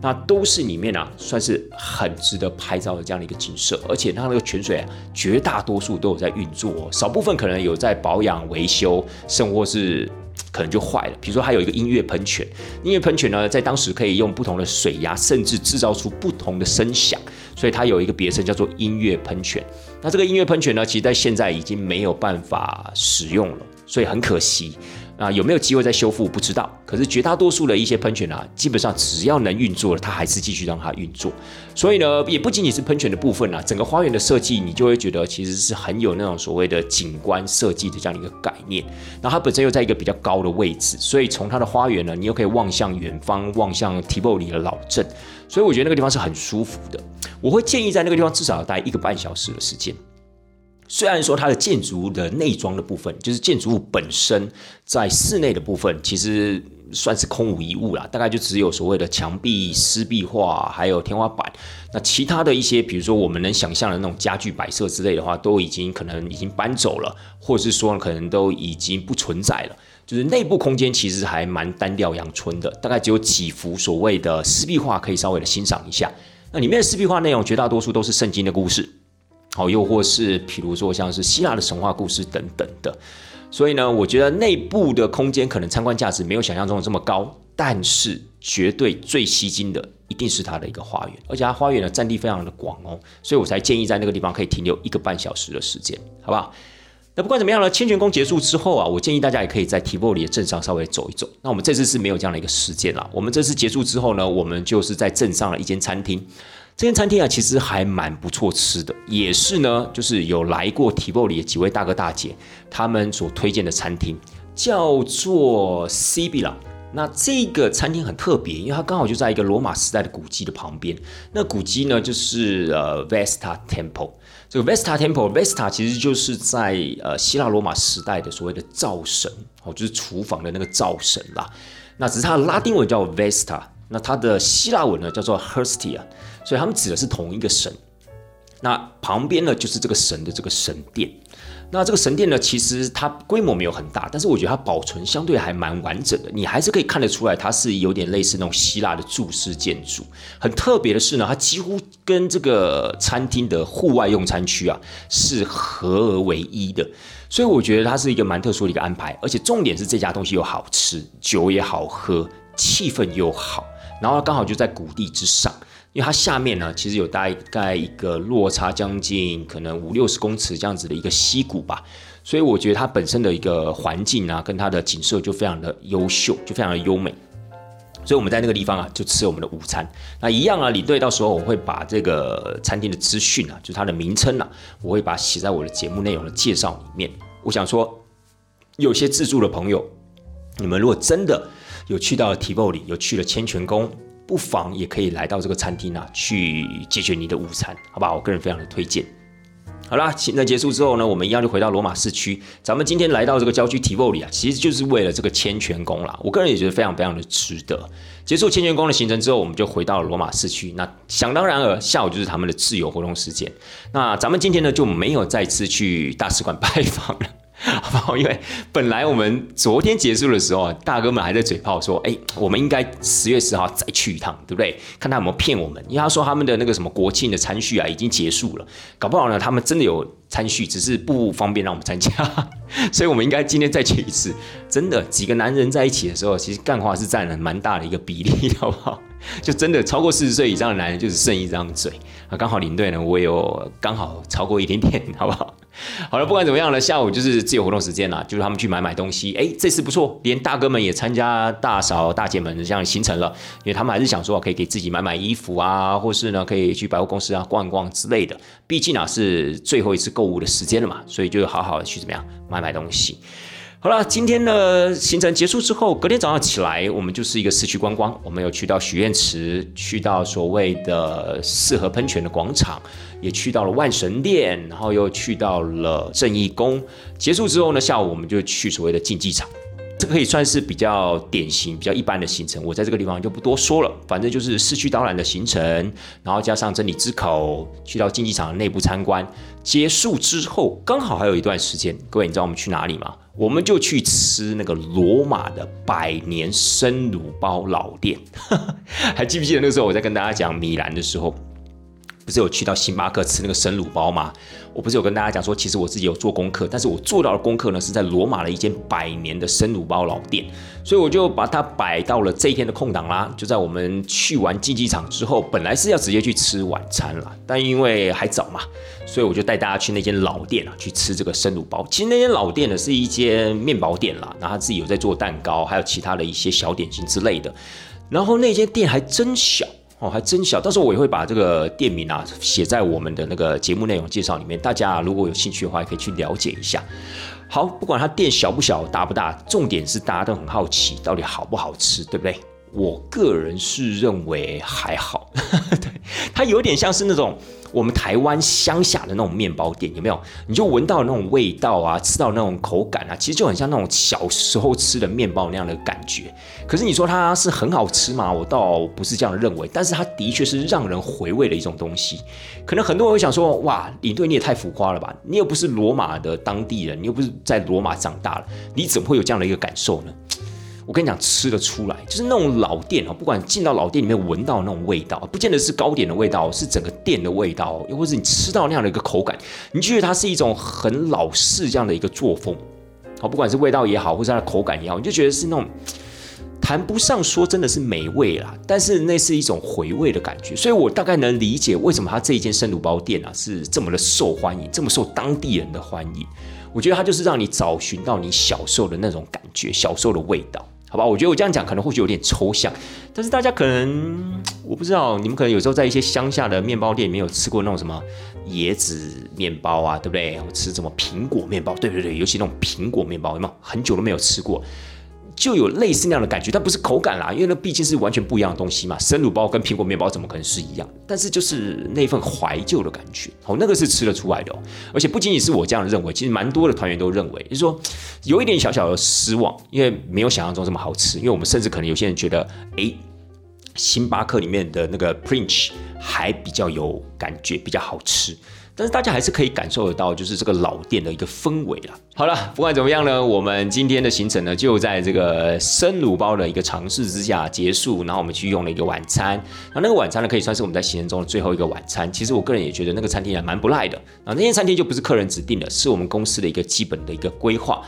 那都是里面啊算是很值得拍照的这样的一个景色，而且它那个泉水啊，绝大多数都有在运作，少部分可能有在保养维修，甚或是。可能就坏了。比如说，它有一个音乐喷泉，音乐喷泉呢，在当时可以用不同的水压，甚至制造出不同的声响，所以它有一个别称叫做音乐喷泉。那这个音乐喷泉呢，其实在现在已经没有办法使用了，所以很可惜。啊，有没有机会再修复不知道。可是绝大多数的一些喷泉啊，基本上只要能运作了，它还是继续让它运作。所以呢，也不仅仅是喷泉的部分啊，整个花园的设计，你就会觉得其实是很有那种所谓的景观设计的这样一个概念。然后它本身又在一个比较高的位置，所以从它的花园呢，你又可以望向远方，望向提波里的老镇。所以我觉得那个地方是很舒服的。我会建议在那个地方至少要待一个半小时的时间。虽然说它的建筑的内装的部分，就是建筑物本身在室内的部分，其实算是空无一物啦，大概就只有所谓的墙壁湿壁画，还有天花板。那其他的一些，比如说我们能想象的那种家具摆设之类的话，都已经可能已经搬走了，或者是说可能都已经不存在了。就是内部空间其实还蛮单调阳春的，大概只有几幅所谓的湿壁画可以稍微的欣赏一下。那里面的湿壁画内容绝大多数都是圣经的故事。好，又或是譬如说像是希腊的神话故事等等的，所以呢，我觉得内部的空间可能参观价值没有想象中的这么高，但是绝对最吸睛的一定是它的一个花园，而且它花园的占地非常的广哦，所以我才建议在那个地方可以停留一个半小时的时间，好不好？那不管怎么样呢，千泉宫结束之后啊，我建议大家也可以在提波里的镇上稍微走一走。那我们这次是没有这样的一个时间了，我们这次结束之后呢，我们就是在镇上的一间餐厅。这间餐厅啊，其实还蛮不错吃的，也是呢，就是有来过提波里的几位大哥大姐他们所推荐的餐厅，叫做 C B 啦。那这个餐厅很特别，因为它刚好就在一个罗马时代的古迹的旁边。那古迹呢，就是呃 Vesta Temple。这个 Vesta Temple，Vesta 其实就是在呃希腊罗马时代的所谓的灶神哦，就是厨房的那个灶神啦。那只是它的拉丁文叫 Vesta，那它的希腊文呢叫做 Herstia。所以他们指的是同一个神，那旁边呢就是这个神的这个神殿。那这个神殿呢，其实它规模没有很大，但是我觉得它保存相对还蛮完整的。你还是可以看得出来，它是有点类似那种希腊的柱式建筑。很特别的是呢，它几乎跟这个餐厅的户外用餐区啊是合而为一的。所以我觉得它是一个蛮特殊的一个安排。而且重点是这家东西又好吃，酒也好喝，气氛又好，然后刚好就在谷地之上。因为它下面呢，其实有大概一个落差将近可能五六十公尺这样子的一个溪谷吧，所以我觉得它本身的一个环境啊，跟它的景色就非常的优秀，就非常的优美。所以我们在那个地方啊，就吃我们的午餐。那一样啊，领队到时候我会把这个餐厅的资讯啊，就是它的名称啊，我会把它写在我的节目内容的介绍里面。我想说，有些自助的朋友，你们如果真的有去到提波里，有去了千泉宫。不妨也可以来到这个餐厅啊，去解决你的午餐，好吧？我个人非常的推荐。好啦，行程结束之后呢，我们一样就回到罗马市区。咱们今天来到这个郊区提波里啊，其实就是为了这个千泉宫啦。我个人也觉得非常非常的值得。结束千泉宫的行程之后，我们就回到了罗马市区。那想当然了，下午就是他们的自由活动时间。那咱们今天呢，就没有再次去大使馆拜访了。(laughs) 好不好？因为本来我们昨天结束的时候啊，大哥们还在嘴炮说：“哎，我们应该十月十号再去一趟，对不对？看他有没有骗我们。”因为他说他们的那个什么国庆的餐序啊已经结束了，搞不好呢他们真的有餐序，只是不方便让我们参加。(laughs) 所以我们应该今天再去一次。真的，几个男人在一起的时候，其实干话是占了蛮大的一个比例，好不好？(laughs) 就真的超过四十岁以上的男人，就只剩一张嘴啊。刚好领队呢，我有刚好超过一点点，好不好？(laughs) 好了，不管怎么样呢，下午就是自由活动时间了，就是他们去买买东西。哎，这次不错，连大哥们也参加大嫂大姐们这样行程了，因为他们还是想说可以给自己买买衣服啊，或是呢可以去百货公司啊逛逛之类的。毕竟啊是最后一次购物的时间了嘛，所以就好好的去怎么样买买东西。好了，今天的行程结束之后，隔天早上起来，我们就是一个市区观光。我们有去到许愿池，去到所谓的四合喷泉的广场，也去到了万神殿，然后又去到了正义宫。结束之后呢，下午我们就去所谓的竞技场。这可以算是比较典型、比较一般的行程，我在这个地方就不多说了。反正就是市区导览的行程，然后加上真理之口，去到竞技场的内部参观。结束之后，刚好还有一段时间，各位你知道我们去哪里吗？我们就去吃那个罗马的百年生乳包老店。(laughs) 还记不记得那个时候我在跟大家讲米兰的时候？不是有去到星巴克吃那个生乳包吗？我不是有跟大家讲说，其实我自己有做功课，但是我做到的功课呢是在罗马的一间百年的生乳包老店，所以我就把它摆到了这一天的空档啦。就在我们去完竞技场之后，本来是要直接去吃晚餐了，但因为还早嘛，所以我就带大家去那间老店啊去吃这个生乳包。其实那间老店呢是一间面包店啦，然后他自己有在做蛋糕，还有其他的一些小点心之类的。然后那间店还真小。哦，还真小，到时候我也会把这个店名啊写在我们的那个节目内容介绍里面，大家如果有兴趣的话，也可以去了解一下。好，不管它店小不小、大不大，重点是大家都很好奇，到底好不好吃，对不对？我个人是认为还好，(laughs) 对，它有点像是那种。我们台湾乡下的那种面包店有没有？你就闻到那种味道啊，吃到那种口感啊，其实就很像那种小时候吃的面包那样的感觉。可是你说它是很好吃吗？我倒不是这样认为。但是它的确是让人回味的一种东西。可能很多人会想说：哇，领队你也太浮夸了吧？你又不是罗马的当地人，你又不是在罗马长大了，你怎么会有这样的一个感受呢？我跟你讲，吃得出来，就是那种老店哦，不管进到老店里面闻到那种味道，不见得是糕点的味道，是整个店的味道，又或是你吃到那样的一个口感，你觉得它是一种很老式这样的一个作风，好，不管是味道也好，或是它的口感也好，你就觉得是那种谈不上说真的是美味啦，但是那是一种回味的感觉，所以我大概能理解为什么它这一间生卤包店啊是这么的受欢迎，这么受当地人的欢迎。我觉得它就是让你找寻到你小时候的那种感觉，小时候的味道。好吧，我觉得我这样讲可能或许有点抽象，但是大家可能我不知道，你们可能有时候在一些乡下的面包店里面有吃过那种什么椰子面包啊，对不对？吃什么苹果面包？对对对，尤其那种苹果面包，有没有？很久都没有吃过。就有类似那样的感觉，但不是口感啦，因为那毕竟是完全不一样的东西嘛。生乳包跟苹果面包怎么可能是一样？但是就是那份怀旧的感觉，哦，那个是吃得出来的哦。而且不仅仅是我这样认为，其实蛮多的团员都认为，就是说有一点小小的失望，因为没有想象中这么好吃。因为我们甚至可能有些人觉得，哎，星巴克里面的那个 Prince 还比较有感觉，比较好吃。但是大家还是可以感受得到，就是这个老店的一个氛围了。好了，不管怎么样呢，我们今天的行程呢，就在这个生卤包的一个尝试之下结束。然后我们去用了一个晚餐，那那个晚餐呢，可以算是我们在行程中的最后一个晚餐。其实我个人也觉得那个餐厅还蛮不赖的。啊，那间餐厅就不是客人指定的，是我们公司的一个基本的一个规划。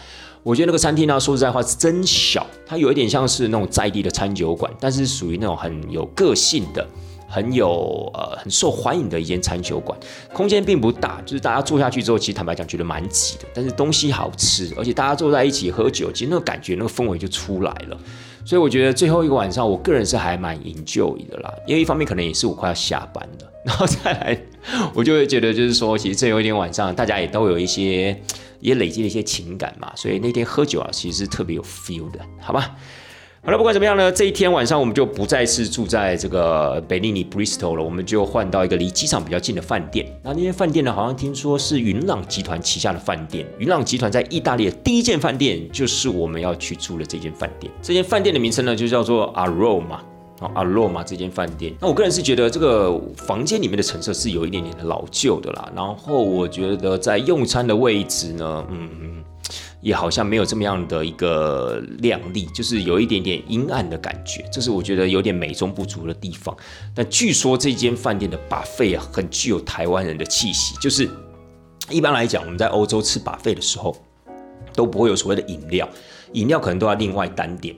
我觉得那个餐厅呢，说实在话是真小，它有一点像是那种在地的餐酒馆，但是属于那种很有个性的。很有呃很受欢迎的一间餐酒馆，空间并不大，就是大家坐下去之后，其实坦白讲觉得蛮挤的，但是东西好吃，而且大家坐在一起喝酒，其实那个感觉那个氛围就出来了。所以我觉得最后一个晚上，我个人是还蛮 enjoy 的啦，因为一方面可能也是我快要下班了，然后再来我就会觉得就是说，其实最后一天晚上大家也都有一些也累积了一些情感嘛，所以那天喝酒啊，其实是特别有 feel 的，好吧？好了，不管怎么样呢，这一天晚上我们就不再是住在这个北利尼 Bristol 了，我们就换到一个离机场比较近的饭店。那那间饭店呢，好像听说是云朗集团旗下的饭店。云朗集团在意大利的第一间饭店就是我们要去住的这间饭店。这间饭店的名称呢，就叫做 Aroma，哦，Aroma 这间饭店。那我个人是觉得这个房间里面的陈设是有一点点老旧的啦。然后我觉得在用餐的位置呢，嗯。也好像没有这么样的一个亮丽，就是有一点点阴暗的感觉，这是我觉得有点美中不足的地方。但据说这间饭店的把费啊，很具有台湾人的气息，就是 (tsk) 一般来讲，我们在欧洲吃把费的时候，都不会有所谓的饮料，饮料可能都要另外单点。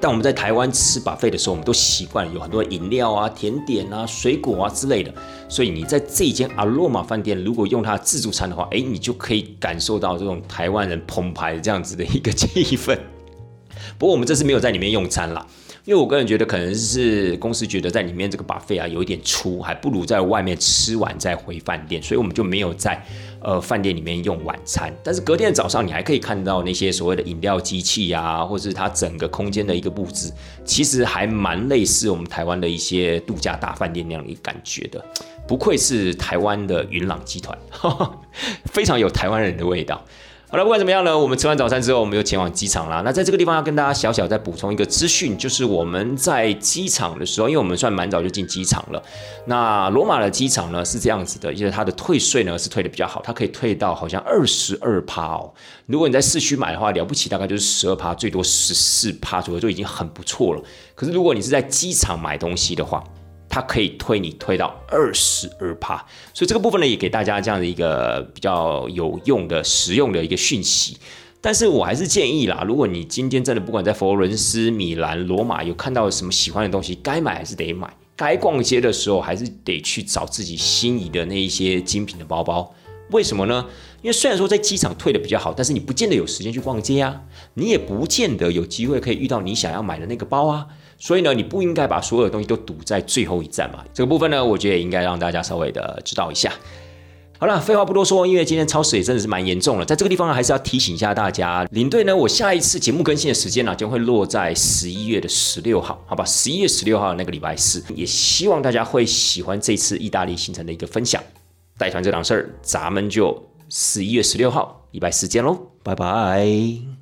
但我们在台湾吃把费的时候，我们都习惯有很多饮料啊、甜点啊、水果啊之类的。所以你在这间阿罗马饭店，如果用它自助餐的话，哎，你就可以感受到这种台湾人澎湃这样子的一个气氛。(laughs) 不过我们这次没有在里面用餐啦。因为我个人觉得，可能是公司觉得在里面这个把费啊有一点粗，还不如在外面吃完再回饭店，所以我们就没有在呃饭店里面用晚餐。但是隔天早上，你还可以看到那些所谓的饮料机器啊，或是它整个空间的一个布置，其实还蛮类似我们台湾的一些度假大饭店那样的感觉的。不愧是台湾的云朗集团，(laughs) 非常有台湾人的味道。好了，不管怎么样呢，我们吃完早餐之后，我们又前往机场啦。那在这个地方要跟大家小小再补充一个资讯，就是我们在机场的时候，因为我们算蛮早就进机场了。那罗马的机场呢是这样子的，因为它的退税呢是退的比较好，它可以退到好像二十二趴哦。如果你在市区买的话，了不起大概就是十二趴，最多十四趴左右就已经很不错了。可是如果你是在机场买东西的话，它可以推你推到二十二趴。所以这个部分呢，也给大家这样的一个比较有用的、实用的一个讯息。但是我还是建议啦，如果你今天真的不管在佛罗伦斯、米兰、罗马有看到什么喜欢的东西，该买还是得买。该逛街的时候，还是得去找自己心仪的那一些精品的包包。为什么呢？因为虽然说在机场退的比较好，但是你不见得有时间去逛街啊，你也不见得有机会可以遇到你想要买的那个包啊。所以呢，你不应该把所有的东西都堵在最后一站嘛。这个部分呢，我觉得也应该让大家稍微的知道一下。好了，废话不多说，因为今天超时也真的是蛮严重了，在这个地方呢，还是要提醒一下大家，领队呢，我下一次节目更新的时间呢，将会落在十一月的十六号，好吧？十一月十六号那个礼拜四，也希望大家会喜欢这次意大利行程的一个分享。带团这档事儿，咱们就十一月十六号礼拜四见喽，拜拜。